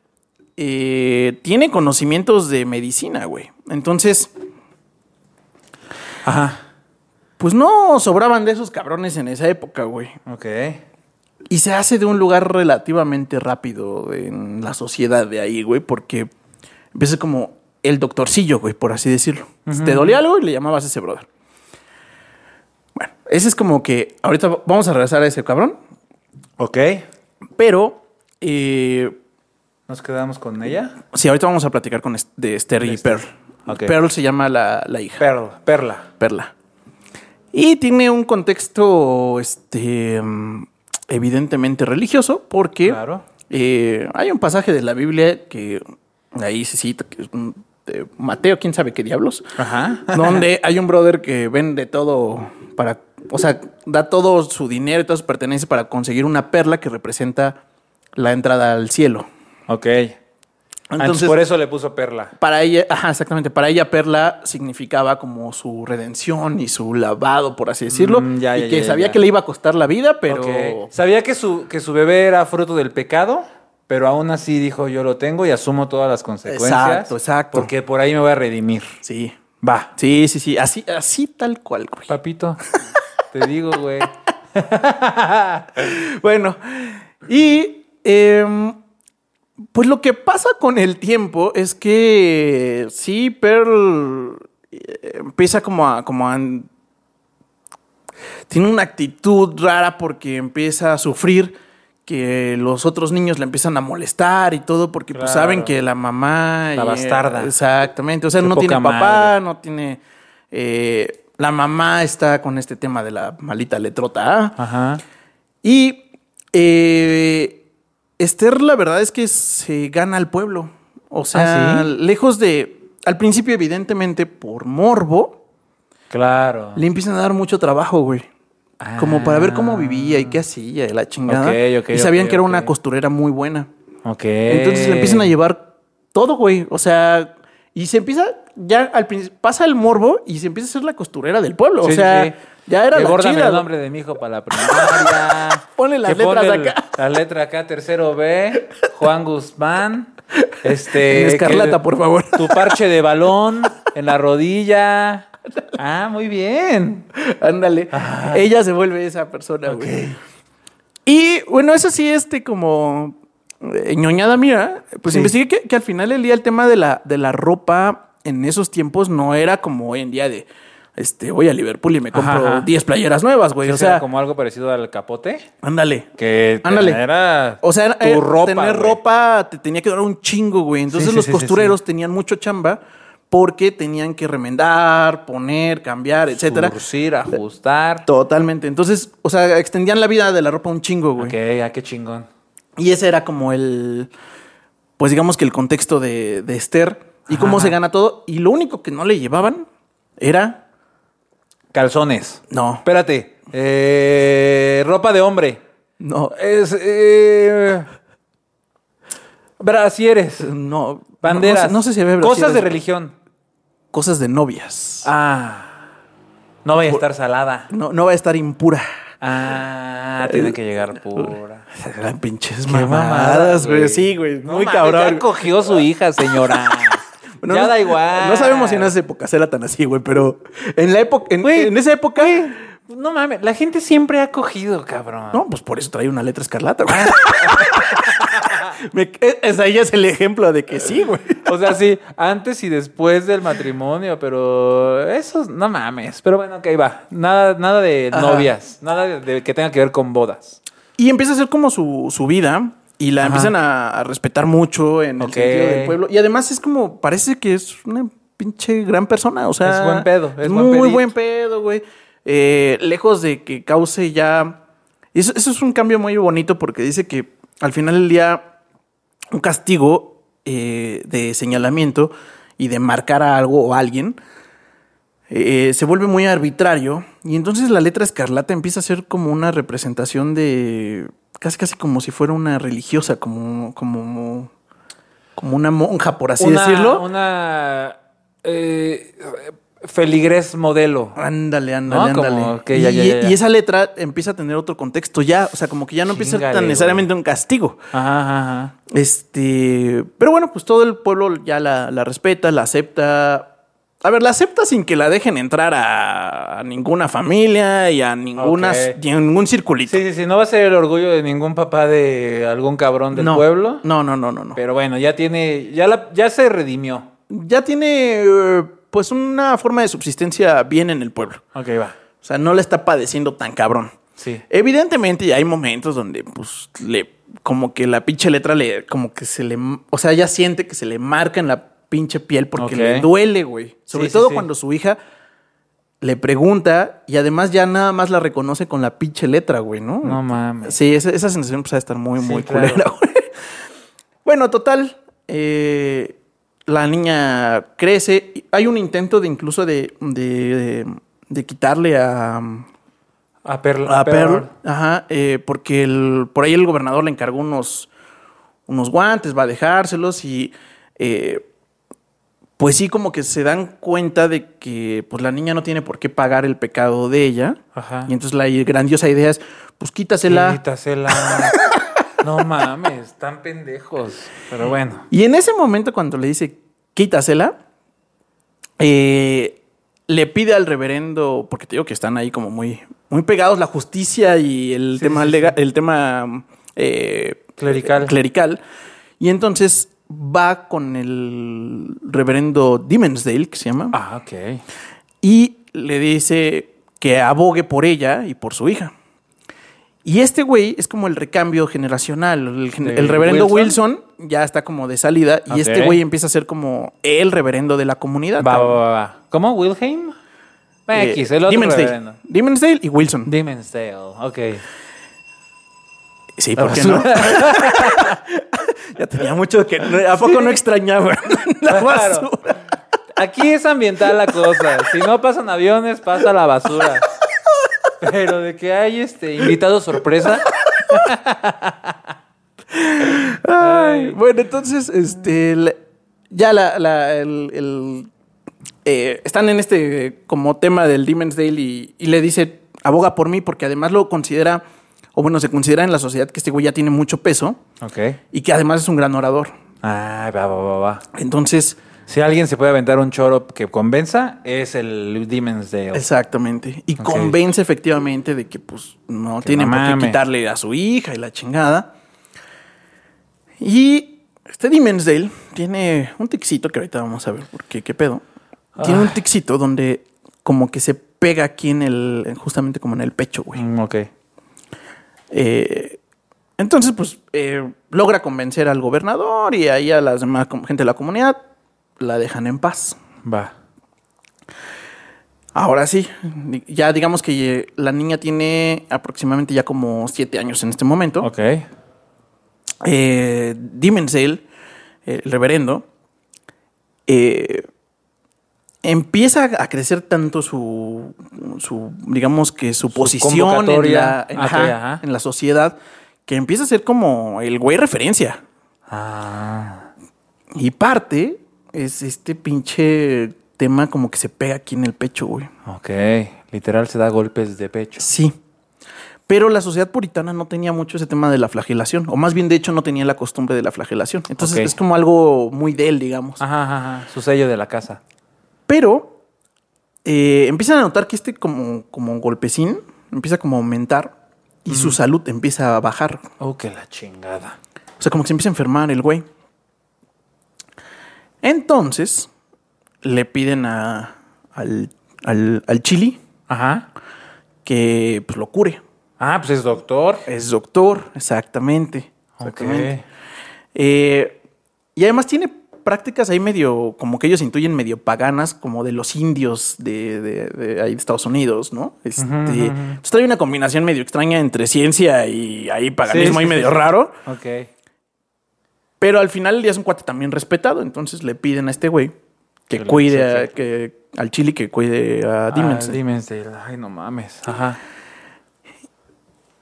eh, tiene conocimientos de medicina, güey. Entonces, Ajá. pues no sobraban de esos cabrones en esa época, güey. Ok. Y se hace de un lugar relativamente rápido en la sociedad de ahí, güey, porque empieza como el doctorcillo, güey, por así decirlo. Te dolía algo y le llamabas a ese brother. Bueno, ese es como que ahorita vamos a regresar a ese cabrón, Ok. pero eh, Nos quedamos con ella. sí, ahorita vamos a platicar con est- de Esther y Pearl. Pearl se llama la, la hija. Perla. Perla. Perla. Y tiene un contexto, este, evidentemente religioso, porque Claro. eh, hay un pasaje de la Biblia que ahí se cita, que es un- de Mateo, quién sabe qué diablos, Ajá. donde hay un brother que vende todo para, o sea, da todo su dinero y todas sus pertenencias para conseguir una perla que representa la entrada al cielo. Ok. Entonces, por eso le puso perla. para ella, ajá, exactamente, para ella Perla significaba como su redención y su lavado, por así decirlo, Mm, ya, y ya, que ya, sabía que le iba a costar la vida, pero. Sabía que su, que su bebé era fruto del pecado, pero aún así dijo, yo lo tengo y asumo todas las consecuencias. Exacto, exacto. Porque por ahí me voy a redimir. sí, Va. sí, sí, sí, así, así tal cual, güey. Papito, te digo, güey. Bueno, y em, pues lo que pasa con el tiempo es que sí, Pearl eh, empieza como a, como a... Tiene una actitud rara porque empieza a sufrir que los otros niños le empiezan a molestar y todo porque pues saben que la mamá... La eh, bastarda. Exactamente, o sea, Qué no tiene papá, no tiene... eh, la mamá está con este tema de la malita letrota. ¿ah? Ajá. Y eh, Esther, la verdad es que se gana al pueblo. O sea, ¿Ah, sí? lejos de. Al principio, evidentemente, por morbo, Claro. le empiezan a dar mucho trabajo, güey. Como para ver cómo Ah. vivía y qué hacía y la chingada. Y sabían que era una costurera muy buena. Ok. Entonces le empiezan a llevar todo, güey. O sea, y se empieza, ya al principio, pasa el morbo y se empieza a ser la costurera del pueblo. Sí, o sea, sí, ya era la chida. el nombre de mi hijo para la primaria. Ponle las letras ponle el- acá. La letra acá, tercero B, Juan Guzmán. Este. En escarlata, que- por favor. Tu parche de balón en la rodilla. Ah, muy bien. Ándale. Ella se vuelve esa persona, güey. Y bueno, eso sí, este, como eh, ñoñada mía, pues Sí. investigué que, que al final del día el tema de la, de la ropa en esos tiempos no era como hoy en día de, este, voy a Liverpool y me compro Ajá, ajá. 10 playeras nuevas, güey. Sí, o sea, como algo parecido al capote. ándale. Que Ándale. era O sea, tu eh, ropa. tener güey. ropa te tenía que durar un chingo, güey. Entonces Sí, los sí, costureros tenían mucho chamba porque tenían que remendar, poner, cambiar, etcétera. Surcir, ajustar. Totalmente. Entonces, o sea, extendían la vida de la ropa un chingo, güey. Ok, ah, qué chingón. Y ese era como el, pues digamos que el contexto de, de Esther y cómo Ajá. se gana todo. Y lo único que no le llevaban era, Calzones. no, Espérate. Eh, ropa de hombre. no, Es. Eh, brasieres. no. Banderas. No, sé- no sé si había Cosas de religión. Cosas de novias. Ah. No vaya a estar salada. No, no va a estar impura. Ah, tiene que llegar pura. Eran pinches mamadas, güey. Sí, güey. No muy mames, cabrón. Ya cogió su hija, señora. Bueno, ya no- da igual. No sabemos si en esa época era tan así, güey, pero en la época, en, Güey, en esa época, No mames, la gente siempre ha cogido, cabrón. no, pues por eso trae una letra escarlata, güey. Me- e- ese ahí es el ejemplo de que sí, güey. O sea, sí, antes y después del matrimonio, pero eso no mames. Pero bueno, ok, va. Nada, nada de Ajá. novias, nada de, de que tenga que ver con bodas. Y empieza a ser como su, su vida y la Ajá. empiezan a, a respetar mucho en el sentido del pueblo. Y además es como, parece que es una pinche gran persona, o sea. Es buen pedo, es muy buen pedo, güey. Eh, lejos de que cause ya... Eso, eso es un cambio muy bonito porque dice que al final del día un castigo eh, de señalamiento y de marcar a algo o a alguien eh, se vuelve muy arbitrario y entonces la letra escarlata empieza a ser como una representación de casi casi como si fuera una religiosa, como como como una monja por así Una- decirlo. Una eh, feligres modelo. Ándale, ándale, ¿No? ándale. Y, ya, ya, ya, ya. y esa letra empieza a tener otro contexto ya, o sea, como que ya no empieza a ser tan necesariamente un castigo. Ajá, ajá, ajá. Este, pero bueno, pues todo el pueblo ya la, la respeta, la acepta. A ver, la acepta sin que la dejen entrar a, a ninguna familia y a ninguna, Ok. y a ningún circulito. Sí, sí, sí, no va a ser el orgullo de ningún papá de algún cabrón del no, pueblo. No, no, no, no, no. Pero bueno, ya tiene, ya la, ya se redimió. Ya tiene eh, pues una forma de subsistencia bien en el pueblo. Ok, va. O sea, no la está padeciendo tan cabrón. Sí. Evidentemente ya hay momentos donde pues le como que la pinche letra le como que se le, o sea, ella siente que se le marca en la pinche piel porque le duele, güey. Sobre Sí, todo sí. cuando su hija le pregunta y además ya nada más la reconoce con la pinche letra, güey, ¿no? No mames. Sí, esa, esa sensación pues va a estar muy, muy claro. culera, güey. Bueno, total. eh, la niña crece. Hay un intento de incluso de, de, de quitarle a, A Perl. a Pearl. Ajá, eh, porque el, por ahí el gobernador le encargó unos, unos guantes, va a dejárselos y eh, pues sí como que se dan cuenta de que pues la niña no tiene por qué pagar el pecado de ella. Ajá. Y entonces la grandiosa idea es, pues quítasela. Quítasela. no mames, están pendejos. Pero bueno. Y en ese momento cuando le dice, quítasela, eh, le pide al reverendo, porque te digo que están ahí como muy, muy pegados la justicia y el Sí, tema sí, lega- el tema eh, Clerical. clerical. Y entonces va con el reverendo Dimensdale, que se llama, Ah, ok. y le dice que abogue por ella y por su hija. Y este güey es como el recambio generacional. El, gen- ¿De el reverendo Wilson? Wilson? ya está como de salida y este güey empieza a ser como el reverendo de la comunidad. Va, va, va, va. ¿Cómo? ¿Wilhelm? Eh, X, el otro Dimensdale. reverendo. Dimensdale y Wilson. Dimensdale, ok. sí, ¿por qué no? ya tenía mucho que... ¿A poco no extrañaba la Claro. basura? Aquí es ambiental la cosa. Si no pasan aviones, pasa la basura. Pero de que hay este invitado sorpresa. Ay, bueno, entonces, este, ya la, la- el, el, eh, están en este como tema del Demon's Dale y, y le dice, aboga por mí, porque además lo considera, o bueno, se considera en la sociedad que este güey ya tiene mucho peso Ok. y que además es un gran orador. Ah, va, va, va, va. Entonces, Si alguien se puede aventar un choro que convenza, es el Dimensdale. exactamente. Y Ok. convence efectivamente de que pues no Que tiene qué mames. quitarle a su hija y la chingada. Y este Dimensdale tiene un tixito que ahorita vamos a ver por qué, qué pedo. Tiene un Ay. tixito donde como que se pega aquí en el, justamente como en el pecho, güey. Mm, ok. Eh, entonces, pues, eh, logra convencer al gobernador y ahí a las demás gente de la comunidad la dejan en paz. Va. Ahora sí, ya digamos que eh, la niña tiene aproximadamente ya como siete años en este momento. Ok. Eh, Dimensdale, el reverendo, eh, empieza a crecer tanto su, su digamos que su, posición en la, en, Ok, ajá, ajá. en la sociedad que empieza a ser como el güey referencia. Ah. Y parte es este pinche tema como que se pega aquí en el pecho, güey. Ok. Literal se da golpes de pecho. Sí. Pero la sociedad puritana no tenía mucho ese tema de la flagelación, o más bien de hecho no tenía la costumbre de la flagelación. Entonces es como algo muy de él, digamos. Ajá, ajá, ajá. Su sello de la casa. Pero eh, empiezan a notar que este como, como golpecín empieza como a aumentar y su salud empieza a bajar. Oh, que la chingada. O sea, como que se empieza a enfermar el güey. Entonces le piden a, al, al, al chili Ajá. que pues, lo cure. Ah, pues es doctor. Es doctor, exactamente. Exactamente. Eh, y además tiene prácticas ahí medio, como que ellos intuyen medio paganas, como de los indios de, de- de ahí de Estados Unidos, ¿no? Este, ujú. entonces trae una combinación medio extraña entre ciencia y ahí paganismo Sí, ahí sí, medio sí. raro. Ok. Pero al final el día es un cuate también respetado, entonces le piden a este güey que cuide a- que, al chili que cuide a Ah, Dimensdale. Dimensdale. Ay, no mames. Ajá.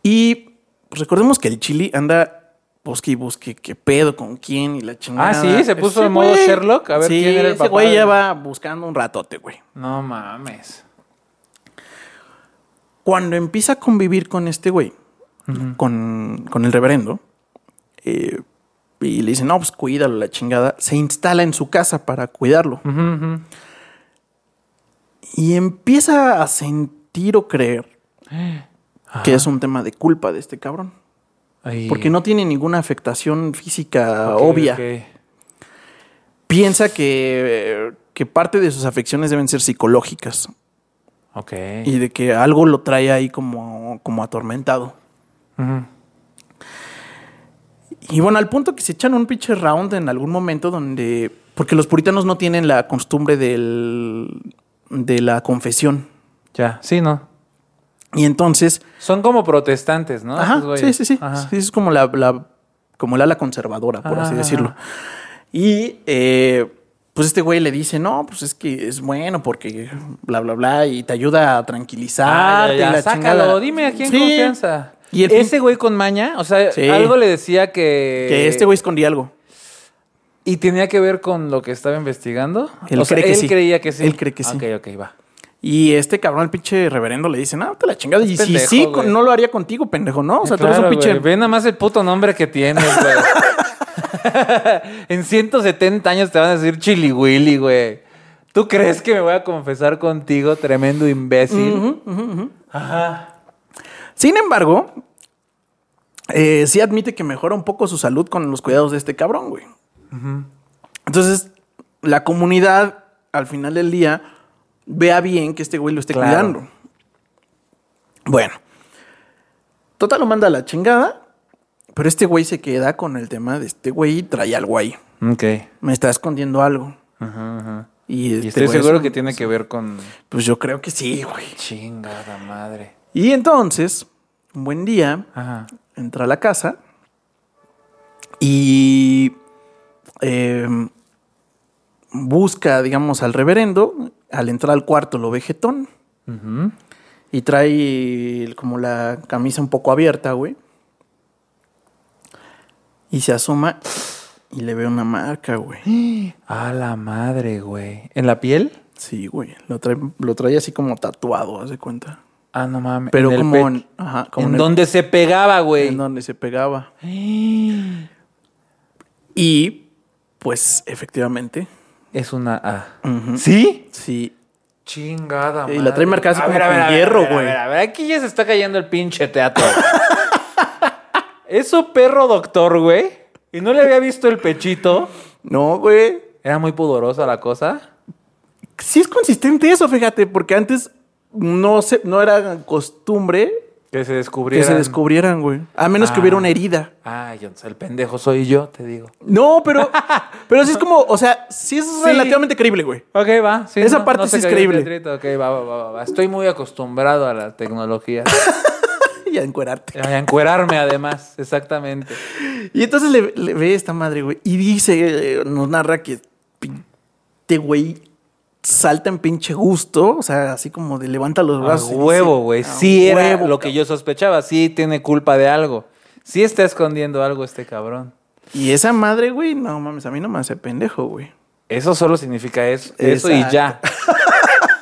Y pues, recordemos que el chili anda busque y busque qué pedo, con quién y la chingada. Ah, sí, se puso Ese en modo güey- Sherlock, a ver sí, quién era el ese papá güey de- ya va buscando un ratote, güey. No mames. Cuando empieza a convivir con este güey, con, con el reverendo, eh, y le dice, no, pues cuídalo, la chingada, se instala en su casa para cuidarlo. Y empieza a sentir o creer que es un tema de culpa de este cabrón. Ay. Porque no tiene ninguna afectación física Ok, obvia. ok. Piensa que, que parte de sus afecciones deben ser psicológicas Ok. y de que algo lo trae ahí como, como atormentado. Y bueno, al punto que se echan un pinche round en algún momento donde... Porque los puritanos no tienen la costumbre del, de la confesión. Ya, sí, ¿no? Y entonces... Son como protestantes, ¿no? Ajá, sí, sí, sí. Ajá. Sí, Es como la, la- como el ala conservadora, por Ajá, así decirlo. Y eh, pues este güey le dice, no, pues es que es bueno porque bla, bla, bla, y te ayuda a tranquilizar. Ah, ya, ya, sácalo, dime aquí en confianza. Y el ese güey con maña, o sea, Sí. algo le decía que... Que este güey escondía algo. ¿Y tenía que ver con lo que estaba investigando? Él o sea, cree que él sí. creía que sí. Él cree que sí. Ok, ok, va. Y este cabrón, el pinche reverendo, le dice, no, te la chingada. Y si pendejo, sí, güey. no lo haría contigo, pendejo, ¿no? O sea, tú eres un pinche... Ve nada más el puto nombre que tienes, güey. en 170 años te van a decir Chili Willy, güey. ¿Tú crees que me voy a confesar contigo, tremendo imbécil? Ajá. Sin embargo, eh, sí admite que mejora un poco su salud con los cuidados de este cabrón, güey. Entonces, la comunidad, al final del día, vea bien que este güey lo esté Claro. cuidando. Bueno. Total lo manda a la chingada, pero este güey se queda con el tema de este güey trae algo ahí. Ok. Me está escondiendo algo. Ajá, ajá. Y, Y este estoy seguro es que tiene que ver con... Pues yo creo que sí, güey. Chingada madre. Y entonces, un buen día, Ajá. entra a la casa y eh, busca, digamos, al reverendo. Al entrar al cuarto lo ve jetón y trae como la camisa un poco abierta, güey. Y se asoma y le ve una marca, güey. A la madre, güey. ¿En la piel? Sí, güey. Lo trae, lo trae así como tatuado, haz de cuenta. Ah, no mames. Pero En como en, ajá, como en en el- donde se pegaba, güey. en donde se pegaba. Y pues efectivamente, Es una A. ¿Sí? sí. Chingada, Y la trae marcada así A como ver, con ver, a ver, hierro, güey. A ver, a ver, aquí ya se está cayendo el pinche teatro. ¿Es su perro doctor, güey? ¿Y no le había visto el pechito? No, güey. ¿Era muy pudorosa la cosa? Sí es consistente eso, fíjate, porque antes no se, no era costumbre Que se que descubriera. se descubrieran, güey. A menos que Ah. hubiera una herida. Ay, entonces el pendejo soy yo, te digo. No, pero, pero sí es como, o sea, sí es Sí. relativamente creíble, güey. Ok, va. sí, Esa parte se sí es creíble. Ok, va, va, va, va. Estoy muy acostumbrado a la tecnología. Y a encuerarte. a encuerarme, además. Exactamente. Y entonces le, le ve esta madre, güey. Y dice, eh, nos narra que este güey salta en pinche gusto. O sea, así como de levanta los A brazos. y huevo, güey. "A Sí era lo que cabrón". yo sospechaba. Sí tiene culpa de algo. Sí está escondiendo algo este cabrón. Y esa madre, güey, no mames, a mí no me hace pendejo, güey. Eso solo significa eso. Eso y ya.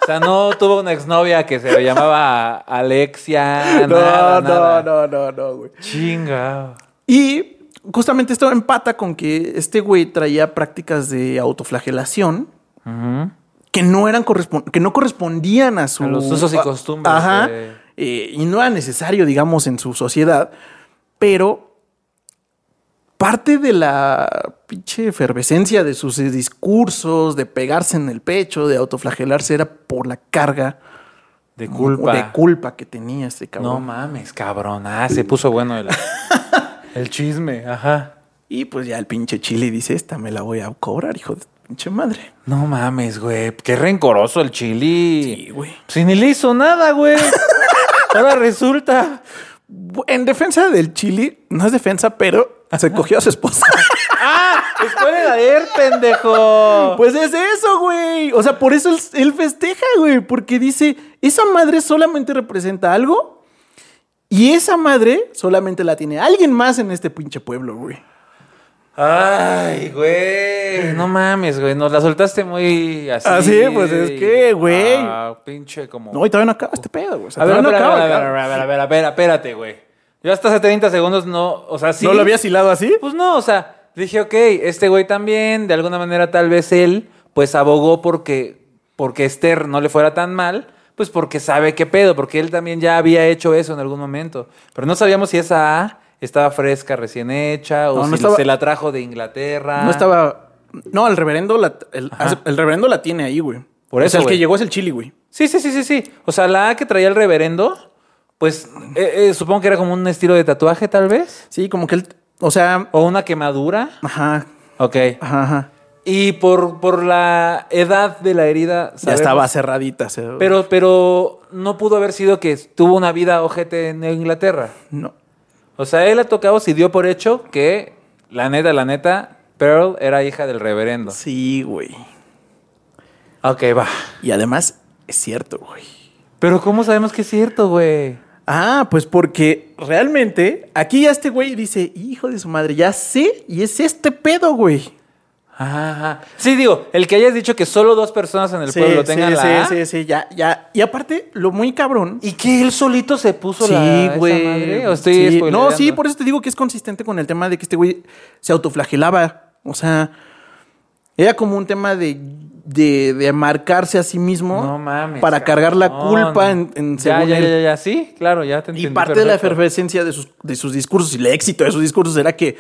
O sea, no tuvo una exnovia que se llamaba Alexia. No, nada, no, nada. no, no, no, güey. Chinga. Y justamente esto empata con que este güey traía prácticas de autoflagelación Ujú. Que no eran que no correspondían a su A los usos y costumbres Ajá. de- Eh, y no era necesario, digamos, en su sociedad, pero parte de la pinche efervescencia de sus discursos, de pegarse en el pecho, de autoflagelarse, era por la carga De culpa. de culpa que tenía este cabrón. No mames, cabrón. Ah, se puso bueno el, el chisme. Ajá. Y pues ya el pinche chile dice, esta me la voy a cobrar, hijo de pinche madre. No mames, güey. Qué rencoroso el chili. Sí, güey. Si ni le hizo nada, güey. Ahora resulta. En defensa del chili, no es defensa, pero se cogió a su esposa. ¡Ah! ¡Spoiler alert, pendejo! Pues es eso, güey. O sea, por eso él, él festeja, güey. Porque dice, esa madre solamente representa algo. Y esa madre solamente la tiene alguien más en este pinche pueblo, güey. Ay, güey. No mames, güey. Nos la soltaste muy así. Ah, sí, pues es que, güey. Ah, pinche como. No, y todavía no acaba este pedo, güey. O sea, a ver, no a ver, acaba, a ver, a ver, a ver, a ver, espérate, güey. Yo hasta hace 30 segundos no, o sea, sí. ¿No lo habías hilado así? Pues no, o sea, dije, ok, este güey también, de alguna manera tal vez él, pues abogó porque, porque Esther no le fuera tan mal, pues porque sabe qué pedo, porque él también ya había hecho eso en algún momento. Pero no sabíamos si esa A estaba fresca, recién hecha, o No, no si estaba- se la trajo de Inglaterra. No estaba. No, el reverendo la, el, reverendo la tiene ahí, güey. Por O eso, sea, el que llegó es el chili, güey. Sí, sí, sí, sí, sí. O sea, la A que traía el reverendo, pues eh, eh, supongo que era como un estilo de tatuaje, tal vez. Sí, como que él. O sea. O una quemadura. Ajá. Ok. Ajá, ajá. Y por, por la edad de la herida. Ya estaba cerradita. Pero, pero no pudo haber sido que tuvo una vida ojete en Inglaterra. No. O sea, él ha tocado si dio por hecho que, la neta, la neta, Pearl era hija del reverendo. Sí, güey. Ok, va. Y además, es cierto, güey. Pero ¿cómo sabemos que es cierto, güey? Ah, pues porque realmente aquí ya este güey dice, hijo de su madre, ya sé, y es este pedo, güey. Ajá. Sí, digo, el que hayas dicho que solo dos personas en el Sí, pueblo sí, tengan la sí, sí, sí, ya, ya. Y aparte, lo muy cabrón. y que él solito se puso la Sí, esa güey. madre, ¿o estoy Sí. No, sí, por eso te digo que es consistente con el tema de que este güey se autoflagelaba. O sea, era como un tema de, de, de marcarse a sí mismo No mames. para cargar la culpa en, en ya, según ya, ya, ya, sí, claro, ya te Y entendí. parte de la efervescencia de sus, de sus discursos y el éxito de sus discursos era que,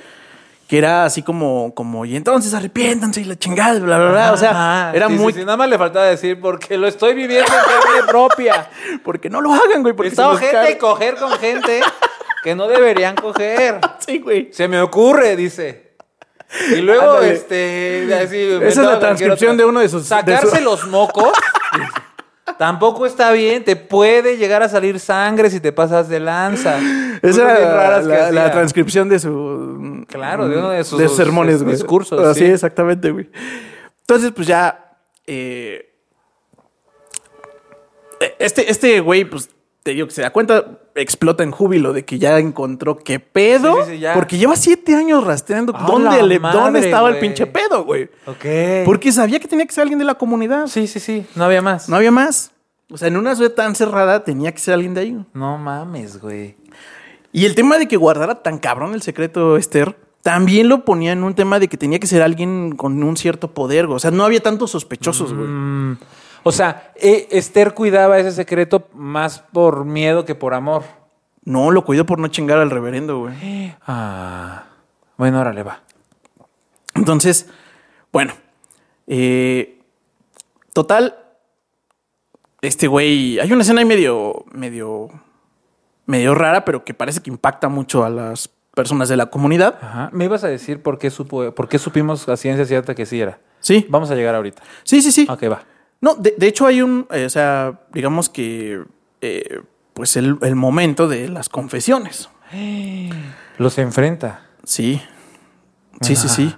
que era así como, como, y entonces arrepiéntanse y la chingada, bla, bla, bla. O sea, era sí, muy. sí, nada más le faltaba decir, porque lo estoy viviendo en carne propia. Porque no lo hagan, güey. Porque se los gente coger con gente que no deberían coger. Sí, güey. Se me ocurre, dice. Y luego, Ándale. este. así, Esa es la transcripción de uno de sus- de Sacarse su- los mocos. Tampoco está bien, te puede llegar a salir sangre si te pasas de lanza. Esa Cosas era bien la, raras que la- la hacía. transcripción de su. Claro, de uno de sus- sermones, güey. discursos, Así, sí. exactamente, güey. Entonces, pues ya. eh, este, este güey, pues te digo que se da cuenta, explota en júbilo de que ya encontró qué pedo. Sí, sí, sí, ya. Porque lleva siete años rastreando ¡A dónde, le- dónde estaba el pinche pedo, güey. Ok. Porque sabía que tenía que ser alguien de la comunidad. Sí, sí, sí. No había más. No había más. O sea, en una ciudad tan cerrada tenía que ser alguien de ahí. No mames, güey. Y el tema de que guardara tan cabrón el secreto Esther, también lo ponía en un tema de que tenía que ser alguien con un cierto poder. güey. O sea, no había tantos sospechosos, güey. Mm, o sea, eh, Esther cuidaba ese secreto más por miedo que por amor. No, lo cuidó por no chingar al reverendo, güey. Ah. Bueno, órale, va. Entonces, bueno. eh, total. Este güey. Hay una escena ahí medio. medio. medio rara, pero que parece que impacta mucho a las personas de la comunidad. Ajá. Me ibas a decir por qué, supo, por qué supimos a ciencia cierta que sí era. Sí. Vamos a llegar ahorita. Sí, sí, sí. Ok, va. No, de, de hecho hay un, eh, o sea, digamos que, eh, pues el, el momento de las confesiones. Los enfrenta. Sí, sí, sí, sí.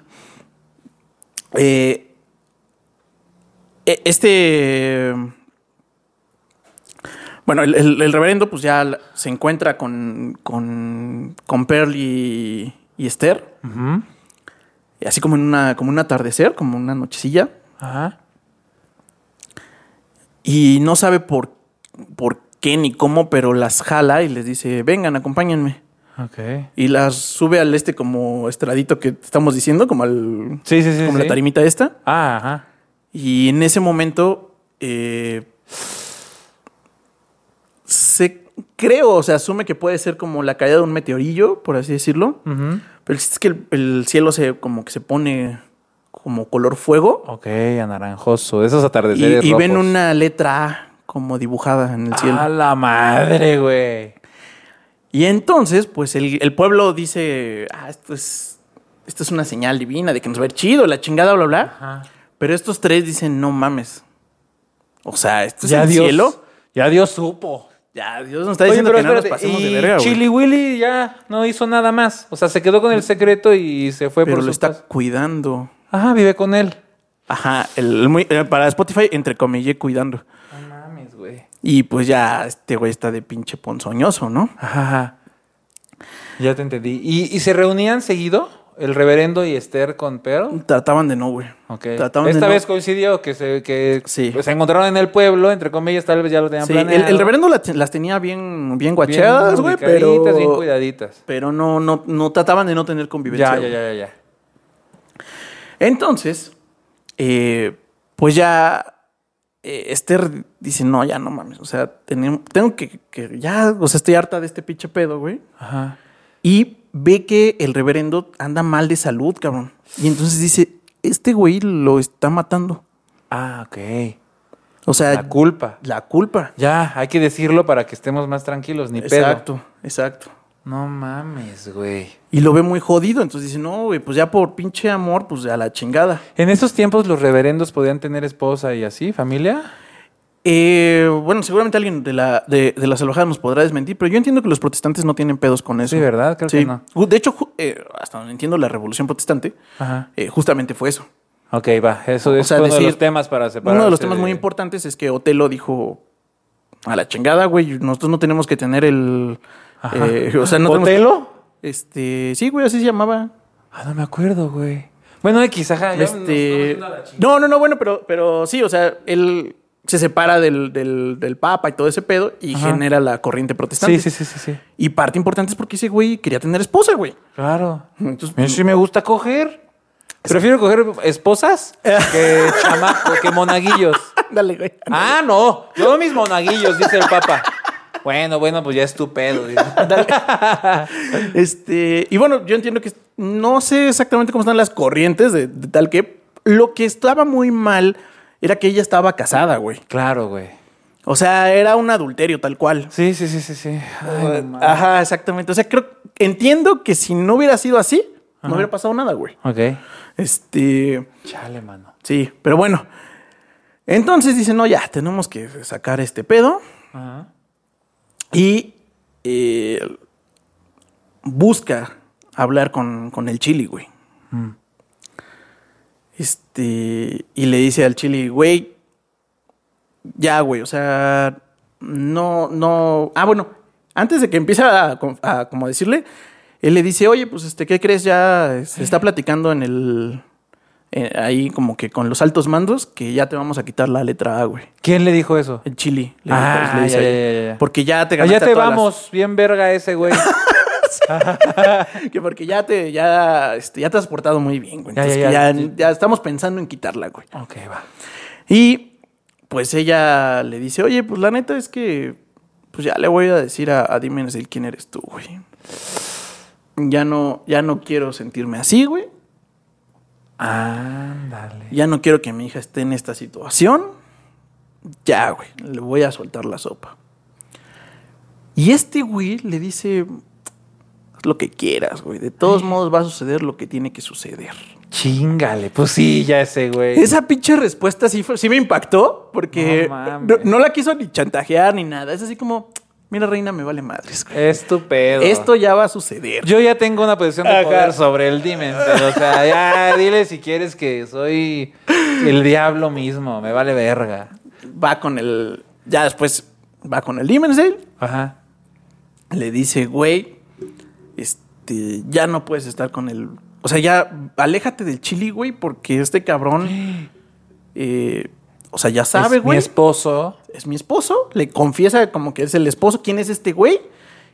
Eh, e- este, bueno, el, el- el reverendo pues ya se encuentra con, con, con Pearl y, y Esther, y así como en una, como un atardecer, como una nochecilla. Ajá. Y no sabe por, por qué ni cómo, pero las jala y les dice, vengan, acompáñenme. Ok. Y las sube al este como estradito que estamos diciendo, como al Sí, sí, sí. como la tarimita esta. Ah, ajá. Y en ese momento eh, se creo, o sea, asume que puede ser como la caída de un meteorillo, por así decirlo. Pero el es que el, el cielo se como que se pone como color fuego. Ok, anaranjoso. Esos Y, atardeceres y ven rojos. una letra A como dibujada en el cielo. ¡A la madre, güey! Y entonces, pues el, el pueblo dice, ah, esto es, esto es una señal divina de que nos va a ir chido, la chingada, bla, bla. Ajá. Pero estos tres dicen, no mames. O sea, esto es Ya el Dios, cielo. Ya Dios supo. Ya, Dios nos está diciendo que no nos pasemos y de verga. Chili Willy ya no hizo nada más. O sea, se quedó con el secreto y se fue Pero por lo su está casa. cuidando. Ajá, vive con él. Ajá, el, el muy- eh, para Spotify, entre comillas, cuidando. No mames, güey. Y pues ya este güey está de pinche ponzoñoso, ¿no? Ajá, ajá. Ya te entendí. ¿Y, y se reunían seguido? ¿El reverendo y Esther con Pearl? Trataban de no, güey. Ok. Trataban de Esta no. vez coincidió que se, que Sí. se encontraron en el pueblo, entre comillas, tal vez ya lo tenían Sí, el, planeado. el reverendo la- las tenía bien, bien guacheadas, güey, pero... bien cuidaditas. Pero no, no, no trataban de no tener convivencia. Ya, ya, ya, ya. Entonces, eh, pues ya eh, Esther dice, no, ya no mames. O sea, tenemos- tengo que, que ya, o sea, estoy harta de este pinche pedo, güey. Ajá. Y ve que el reverendo anda mal de salud, cabrón. Y entonces dice, este güey lo está matando. Ah, ok. O sea, La culpa. la culpa. Ya, hay que decirlo para que estemos más tranquilos, ni pedo. Exacto, exacto. No mames, güey. Y lo ve muy jodido. Entonces dice, no, güey, pues ya por pinche amor, pues a la chingada. ¿En esos tiempos los reverendos podían tener esposa y así, familia? Eh, bueno, seguramente alguien de la, de, de la salvajada nos podrá desmentir, pero yo entiendo que los protestantes no tienen pedos con eso. Sí, ¿verdad? Creo que no. De hecho, eh, hasta donde entiendo la revolución protestante, Ajá. eh, justamente fue eso. Ok, va. Eso O es sea, uno de decir, los temas para separar. Uno de los temas muy importantes es que Otelo dijo, a la chingada, güey. Nosotros no tenemos que tener el. Eh, o sea, no tenemos. ¿Otelo? Este. Sí, güey, así se llamaba. Ah, no me acuerdo, güey. Bueno, X, ajá. Este. No, no, no, bueno, pero, pero sí, o sea, él se separa del, del, del Papa y todo ese pedo y Ajá. genera la corriente protestante. Sí, sí, sí, sí, sí. Y parte importante es porque ese güey quería tener esposa, güey. Claro. Entonces, sí me gusta coger. Prefiero coger esposas que chamaco, que monaguillos. dale, güey. Ah, no. Yo mis monaguillos, dice el papa. Bueno, bueno, pues ya es tu pedo. Este, y bueno, yo entiendo que no sé exactamente cómo están las corrientes de, de tal que lo que estaba muy mal era que ella estaba casada, güey. Claro, güey. O sea, era un adulterio tal cual. Sí, sí, sí, sí, sí. Ay. Ajá, exactamente. O sea, creo, entiendo que si no hubiera sido así, no hubiera pasado nada, güey. Ok. Este, Chale, mano. sí, pero bueno. Entonces dicen, no, ya, tenemos que sacar este pedo. Ajá. Y eh, busca hablar con, con el chili, güey. Mm. Este, y le dice al chili, güey, ya, güey, o sea, no, no. Ah, bueno, antes de que empiece a, a como decirle, él le dice, oye, pues, este, ¿qué crees? Ya se está platicando en el. Eh, ahí, como que con los altos mandos, que ya te vamos a quitar la letra A, güey. ¿Quién le dijo eso? El chili. le Ah, dijo- le dice ya, ya, ya, ya. Porque ya te Allá ganaste te a todas las- vamos, bien verga ese güey. que porque ya te, ya, este, ya te has portado muy bien, güey. Ya, Entonces, ya, ya. ya, ya estamos pensando en quitarla, güey. ok, va. Y pues ella le dice, oye, pues la neta es que, pues ya le voy a decir a, a quién eres tú, güey. Ya no, ya no quiero sentirme así, güey. Ándale. Ya no quiero que mi hija esté en esta situación. Ya, güey, le voy a soltar la sopa. Y este güey le dice, haz lo que quieras, güey. De todos modos va a suceder lo que tiene que suceder. Chingale. Pues sí, ya ese güey. Esa pinche respuesta sí, fue, sí me impactó porque No mames. no, no la quiso ni chantajear ni nada. Es así como, mira, reina, me vale madres. güey. Es tu pedo. Esto ya va a suceder. Yo ya tengo una posición de Ajá. poder sobre el pero, O sea, ya dile si quieres que soy el diablo mismo. Me vale verga. Va con el. Ya después va con el Demon's Dale. Ajá. Le dice, güey, este, ya no puedes estar con el. O sea, ya aléjate del chili, güey, porque este cabrón. eh, o sea, ya sabe, Es Mi güey. esposo. es mi esposo, le confiesa como que es el esposo, quién es este güey,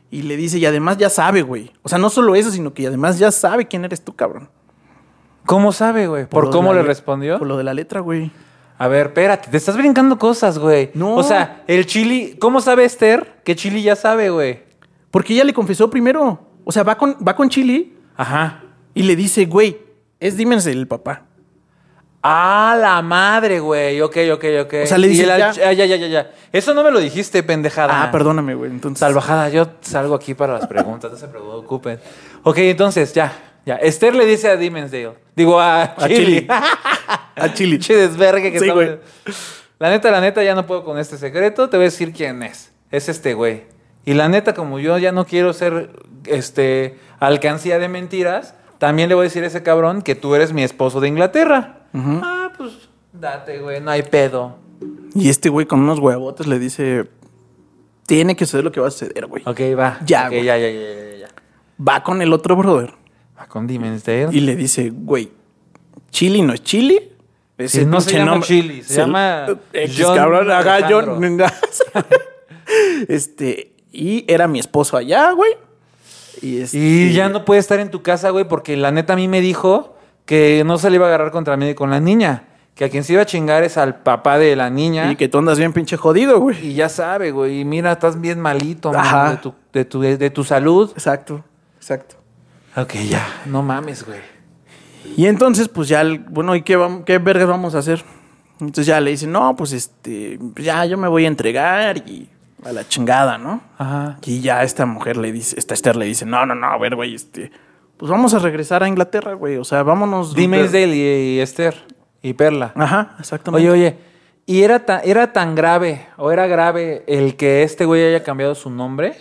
y le dice, y además ya sabe, güey. O sea, no solo eso, sino que además ya sabe quién eres tú, cabrón. ¿Cómo sabe, güey? ¿Por, cómo le respondió? Por lo de la letra, güey. A ver, espérate, te estás brincando cosas, güey. No. O sea, el chili. ¿Cómo sabe Esther que chili ya sabe, güey? Porque ella le confesó primero. O sea, va con, va con Chili Ajá. y le dice, güey, es Dimens el papá. Ah, la madre, güey. Ok, ok, ok. O sea, le ya. ah, ya, ya, ya, ya. Eso no me lo dijiste, pendejada. Ah, perdóname, güey. Entonces. Salvajada, yo salgo aquí para las preguntas, no se preocupen. Ok, entonces, ya, ya. Esther le dice a Dimensdale. Digo, a, Chili. A Chili. Pinche desvergue que Sí, güey. La neta, la neta, ya no puedo con este secreto. Te voy a decir quién es. Es este güey. Y la neta, como yo ya no quiero ser este alcancía de mentiras, también le voy a decir a ese cabrón que tú eres mi esposo de Inglaterra. Ah, pues date, güey, no hay pedo. Y este güey con unos huevotes le dice, tiene que suceder lo que va a suceder, güey. Ok, va. Ya, Ok, güey. ya, ya, ya, ya, ya. Va con el otro brother Va con Dimensdale. y le dice, güey, Chili no es Chili. Sí, no se llama nombre- Chili, se llama X, John cabrón. John. este, y era mi esposo allá, güey. Y, este, Y ya no puede estar en tu casa, güey, porque la neta a mí me dijo que no se le iba a agarrar contra mí con la niña. Que a quien se iba a chingar es al papá de la niña. Y que tú andas bien pinche jodido, güey. Y ya sabe, güey. Y mira, estás bien malito, Ajá. de tu, de, tu, de tu salud. Exacto, exacto. Ok, ya. No mames, güey. Y entonces, pues ya, bueno, ¿y qué, qué vergas vamos a hacer? Entonces ya le dice, no, pues este, ya yo me voy a entregar y a la chingada, ¿no? Ajá. Y ya esta mujer le dice, esta Esther le dice, no, no, no, a ver, güey, este, pues vamos a regresar a Inglaterra, güey, o sea, vámonos. Dime Pero- Dale y, y Esther y Perla. Ajá, exactamente. Oye, oye. ¿Y era tan, era tan grave o era grave el que este güey haya cambiado su nombre?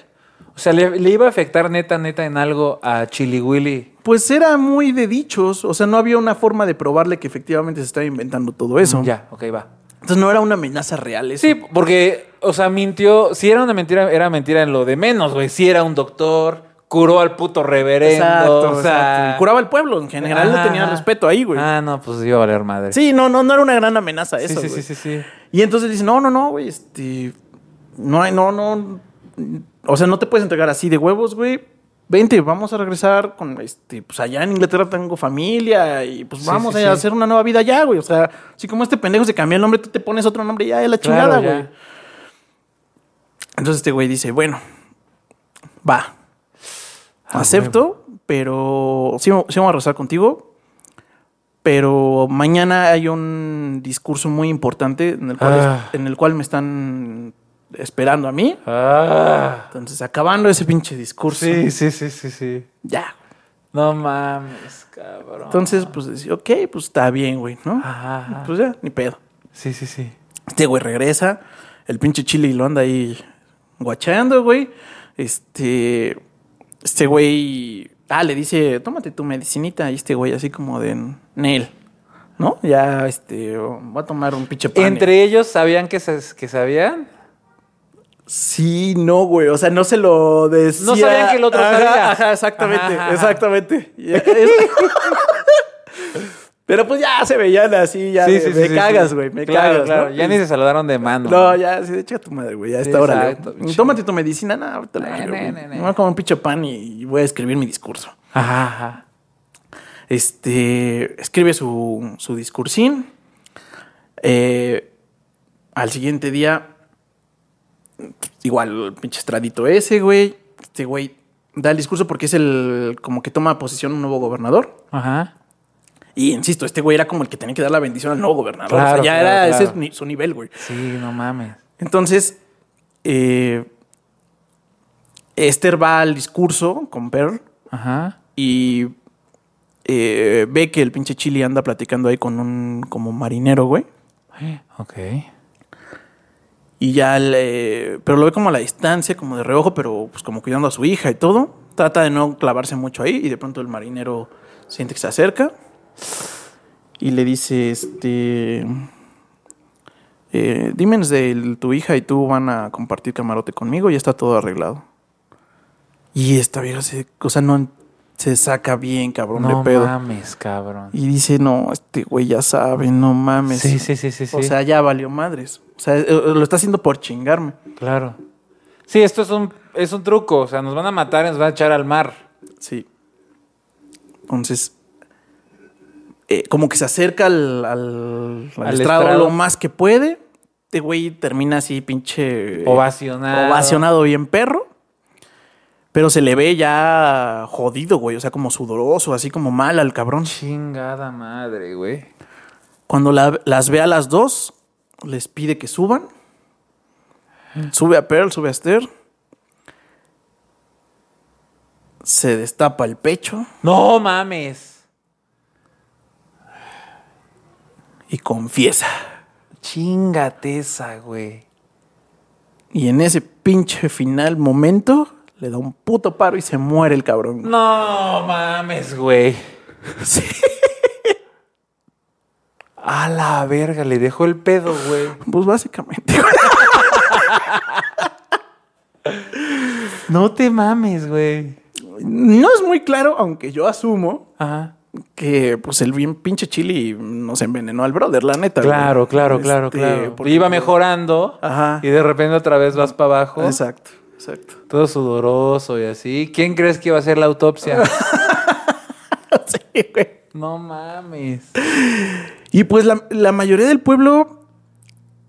O sea, ¿le, le iba a afectar neta, neta en algo a Chili Willy? Pues era muy de dichos, o sea, no había una forma de probarle que efectivamente se estaba inventando todo eso. Ya, ok, va. Entonces no era una amenaza real eso. Sí, porque, o sea, mintió. Si era una mentira, era mentira en lo de menos, güey. Si era un doctor, curó al puto reverendo. Exacto, o sea, exacto. Curaba al pueblo, en general no tenía respeto ahí, güey. Ah, no, pues iba a valer madre. Sí, no, no, no era una gran amenaza sí, eso, sí, güey. sí, sí, sí. Y entonces dice, no, no, no, güey, este... No hay, no, no... O sea, no te puedes entregar así de huevos, güey. Vente, vamos a regresar con, este... Pues allá en Inglaterra tengo familia y pues Sí, vamos sí, a sí. hacer una nueva vida allá, güey. O sea, así como este pendejo se cambió el nombre, tú te pones otro nombre y ya, es la Claro, chingada, ya. güey. Entonces este güey dice, bueno, va. Ah, Acepto, pero sí, vamos a rezar contigo. Pero mañana hay un discurso muy importante en el cual, Ah. en el cual me están esperando a mí. Ah. Entonces, acabando ese pinche discurso, Sí, sí, sí, sí, sí. ya. No mames, cabrón. Entonces, pues decía, ok, pues está bien, güey, ¿no? Ajá. Pues ya, ni pedo. Sí, sí, sí. Este güey regresa, el pinche chile lo anda ahí guachando, güey. Este, este güey, ah, le dice, tómate tu medicinita. Y este güey así como de, Nel, ¿no? Ya, este, va a tomar un pinche pan. ¿Entre ellos sabían que, se, que sabían? Sí, no, güey, o sea, no se lo decía. No sabían que el otro Ajá, sabía. Ajá, exactamente, Ajá, ajá. exactamente. Pero pues ya se veían así, ya me, me cagas, güey, me claro, cagas, Claro, ¿no? ya ni se saludaron de mano. No, ya, sí, echa tu madre, güey. Ya Sí, está hora. Tómate tu medicina, no, ahorita la ne. Me voy a comer un pinche pan y voy a escribir mi discurso. Ajá, ajá. Este, escribe su, su discursín. Eh, al siguiente día, igual, el pinche estradito ese, güey. Este güey da el discurso porque es el, como que toma posesión un nuevo gobernador. Ajá. Y insisto, este güey era como el que tenía que dar la bendición al nuevo gobernador. o sea, ya claro, era claro. ese es su nivel, güey. Sí, no mames. Entonces, eh, Esther va al discurso con Pearl Ajá. y eh, ve que el pinche Chili anda platicando ahí con un como marinero, güey. Ok. Y ya le... Pero lo ve como a la distancia, como de reojo, pero pues como cuidando a su hija y todo. Trata de no clavarse mucho ahí y de pronto el marinero siente que se acerca y le dice, este... Eh, dime de tu hija y tú van a compartir camarote conmigo ya está todo arreglado. Y esta vieja se, o sea, no se saca bien, cabrón, No de pedo. mames, cabrón. Y dice, no, este güey ya sabe, no mames. Sí, sí, sí, sí, sí. O sea, ya valió madres. O sea, eh, lo está haciendo por chingarme. claro. Sí, esto es un, es un truco. O sea, nos van a matar y nos van a echar al mar. Sí. Entonces, eh, como que se acerca al, al, al Al estrado, estrado. lo más que puede. Este güey termina así, pinche. Ovacionado. Ovacionado bien perro. Pero se le ve ya jodido, güey. O sea, como sudoroso, así como mal al cabrón. Chingada madre, güey. Cuando la- las ve a las dos, les pide que suban. Sube a Pearl, sube a Esther. Se destapa el pecho No mames. y confiesa. Chingate esa, güey. Y en ese pinche final momento, le da un puto paro y se muere el cabrón. No mames, güey. Sí. A la verga, le dejó el pedo, güey. Pues básicamente. No te mames, güey. No es muy claro, aunque yo asumo Ajá. que pues el bien pinche chili nos envenenó al brother, la neta. güey. Claro, claro, claro, Este, claro. porque- Iba mejorando Ajá. y de repente otra vez vas para abajo. Exacto, exacto. Todo sudoroso y así. ¿Quién crees que iba a hacer la autopsia? sí, güey. no mames. Y pues la, la mayoría del pueblo,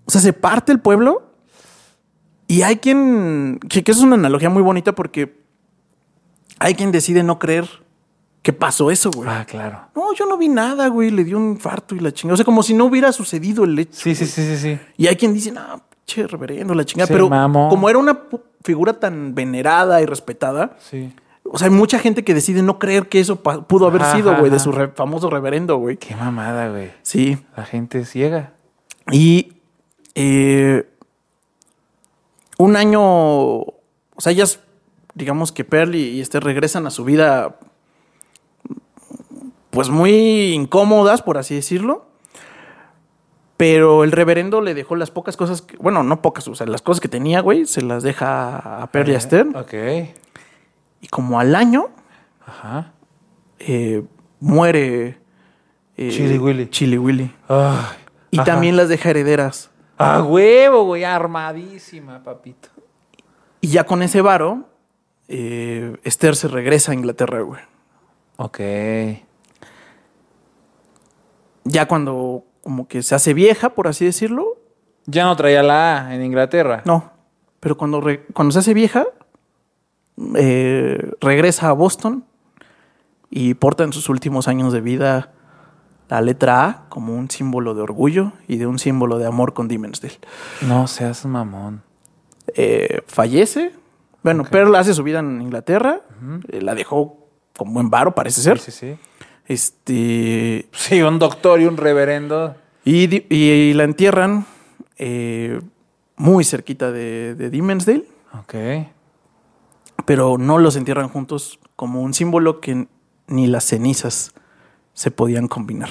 o sea, se parte el pueblo y hay quien, que, que eso es una analogía muy bonita porque hay quien decide no creer que pasó eso, güey. Ah, claro. No, yo no vi nada, güey, le dio un infarto y la chingada. O sea, como si no hubiera sucedido el hecho. Sí, sí, sí, sí, sí. Y hay quien dice, no, che, reverendo, la chingada. Pero como era una figura tan venerada y respetada, Sí. o sea, hay mucha gente que decide no creer que eso pudo haber Ajá, sido, güey, de su re- famoso reverendo, güey. Qué mamada, güey. Sí. La gente es ciega. Y eh, un año, o sea, ellas, digamos que Pearl y, y este regresan a su vida, pues muy incómodas, por así decirlo. Pero el reverendo le dejó las pocas cosas, que- bueno, no pocas, o sea, las cosas que tenía, güey, se las deja a Perry Aster. Ok. Y como al año, Ajá. eh, muere eh, Chili Willy. Chili Willy. Ay. Y Ajá. también las deja herederas. A huevo, güey. Armadísima, papito. Y ya con ese varo, eh, Esther se regresa a Inglaterra, güey. Ok. Ya cuando como que se hace vieja, por así decirlo, Ya no traía la A en Inglaterra. no. Pero cuando, re- cuando se hace vieja, eh, regresa a Boston y porta en sus últimos años de vida la letra A como un símbolo de orgullo y de un símbolo de amor con Dimensdale. No seas mamón. Eh, fallece. Bueno, Pearl hace su vida en Inglaterra. eh, la dejó con buen varo, parece ser. Sí, sí, sí. Este. Sí, un doctor y un reverendo. Y, y la entierran eh, muy cerquita de, de Dimensdale, Ok. pero no los entierran juntos como un símbolo que ni las cenizas se podían combinar.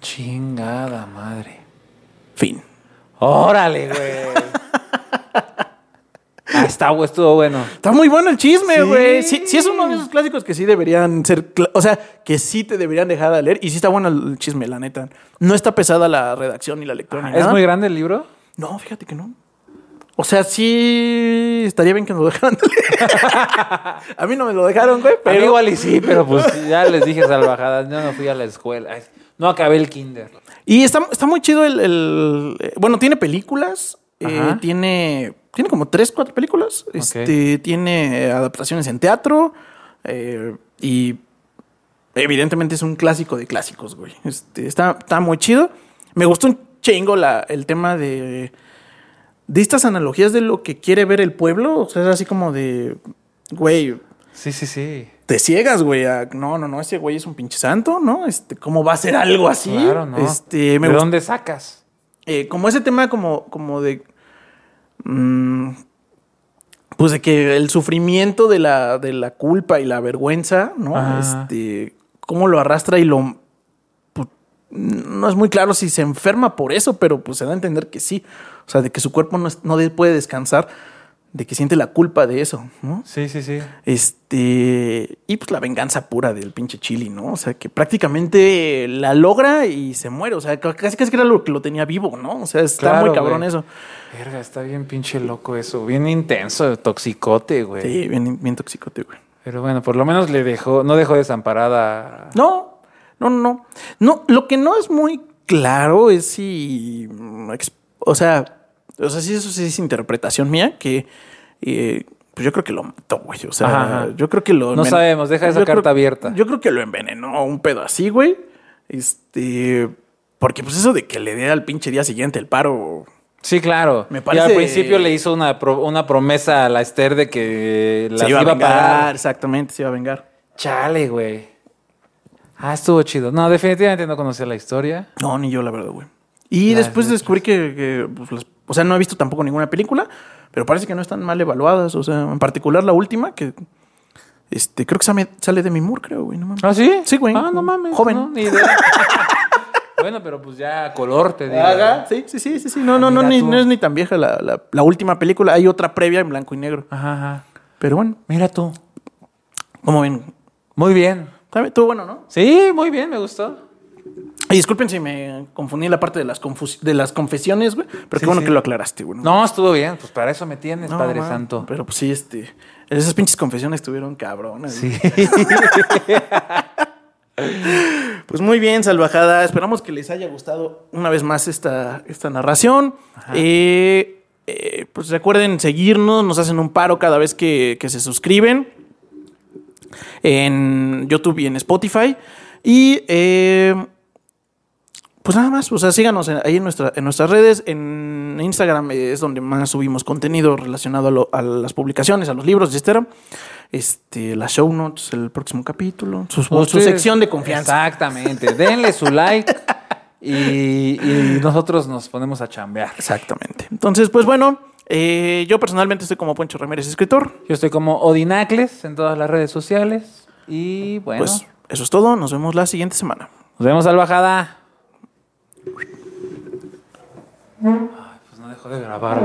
Chingada madre. Fin. Órale, güey. Ah, está, güey, estuvo bueno. Está muy bueno el chisme, güey. Sí, sí es uno de esos clásicos que sí deberían ser, o sea, que sí te deberían dejar de leer. Y sí está bueno el chisme, la neta. No está pesada la redacción ni la lectura. ni ¿Es nada. muy grande el libro? No, fíjate que no. O sea, sí estaría bien que nos dejaran. de leer. a mí no me lo dejaron, güey, Pero igual y sí, pero pues ya les dije salvajadas. Yo no fui a la escuela. No acabé el kinder. Y está, está muy chido el, el- eh, Bueno, tiene películas. Eh, tiene. Tiene como tres, cuatro películas. Este, tiene eh, adaptaciones en teatro. eh, y evidentemente es un clásico de clásicos, güey. Este, está, está muy chido. Me gustó un chingo la, el tema de. De estas analogías de lo que quiere ver el pueblo. O sea, es así como de. Güey, Sí, sí, sí. te ciegas, güey. a- no, no, no, ese güey es un pinche santo, ¿no? Este, ¿cómo va a ser algo así? Claro, ¿no? Este, me ¿De dónde sacas? eh, como ese tema como, como de... mm, pues de que el sufrimiento de la, de la culpa y la vergüenza, ¿no? Ajá. Este, cómo lo arrastra y lo... pues, no es muy claro si se enferma por eso, pero pues se da a entender que sí. O sea, de que su cuerpo no, es- no de- puede descansar, de que siente la culpa de eso, ¿no? Sí, sí, sí. Este. Y pues la venganza pura del pinche Chili, ¿no? O sea, que prácticamente la logra y se muere. O sea, casi casi que era lo que lo tenía vivo, ¿no? O sea, está Claro, muy cabrón güey. eso. Verga, está bien pinche loco eso. Bien intenso, toxicote, güey. Sí, bien, bien toxicote, güey. Pero bueno, por lo menos le dejó, no dejó desamparada. No, no, no. No, lo que no es muy claro es si. mm, O sea, o sea, sí, eso sí es interpretación mía, que. eh, pues yo creo que lo mató, güey. O sea, Ajá, yo creo que lo. No sabemos, deja esa Yo creo- carta abierta. Yo creo que lo envenenó un pedo así, güey. Este. Porque, pues, eso de que le dé al pinche día siguiente el paro. Sí, claro. Me Y parece- al principio le hizo una, pro- una promesa a la Esther de que se iba, iba, a vengar. pagar. Exactamente, se iba a vengar. Chale, güey. Ah, estuvo chido. No, definitivamente no conocía la historia. No, ni yo, la verdad, güey. Y Las después descubrí que, que, pues, las- o sea, no he visto tampoco ninguna película, pero parece que no están mal evaluadas. O sea, en particular la última, que este, creo que sale, sale de mi Moore, creo, güey. No mames. ¿Ah, sí? Sí, güey. Ah, no mames. Joven. no, ni idea. bueno, pero pues ya color te digo. Ajá, sí, sí, sí, sí, sí. No, no, no, ni- tú. no es ni tan vieja la, la- la última película. Hay otra previa en blanco y negro. Ajá, ajá. Pero bueno, Mira tú. como ven, Muy bien. Estuvo bueno, ¿no? Sí, muy bien, me gustó. Y disculpen si me confundí en la parte de las, de las confesiones, güey. Pero Sí, qué bueno sí. que lo aclaraste, güey. No, estuvo bien. Pues para eso me tienes, No, Padre man, Santo. Pero pues sí, este. Esas pinches confesiones estuvieron cabronas. Sí. Pues muy bien, salvajada. Esperamos que les haya gustado una vez más esta, esta narración. Eh, eh, pues recuerden seguirnos, nos hacen un paro cada vez que, que se suscriben en YouTube y en Spotify. Y eh, pues nada más, o sea, síganos en- ahí en, nuestra, en nuestras redes. En Instagram es donde más subimos contenido relacionado a, lo- a las publicaciones, a los libros, etcétera. Este, las show notes, el próximo capítulo, su, su sección de confianza. Exactamente. Denle su like y, y nosotros nos ponemos a chambear. Exactamente. Entonces, pues bueno, eh, yo personalmente estoy como Poncho Ramírez, escritor. Yo estoy como Odinacles en todas las redes sociales. Y bueno, Pues eso es todo. Nos vemos la siguiente semana. nos vemos al bajada. Ay, pues no dejo de grabar.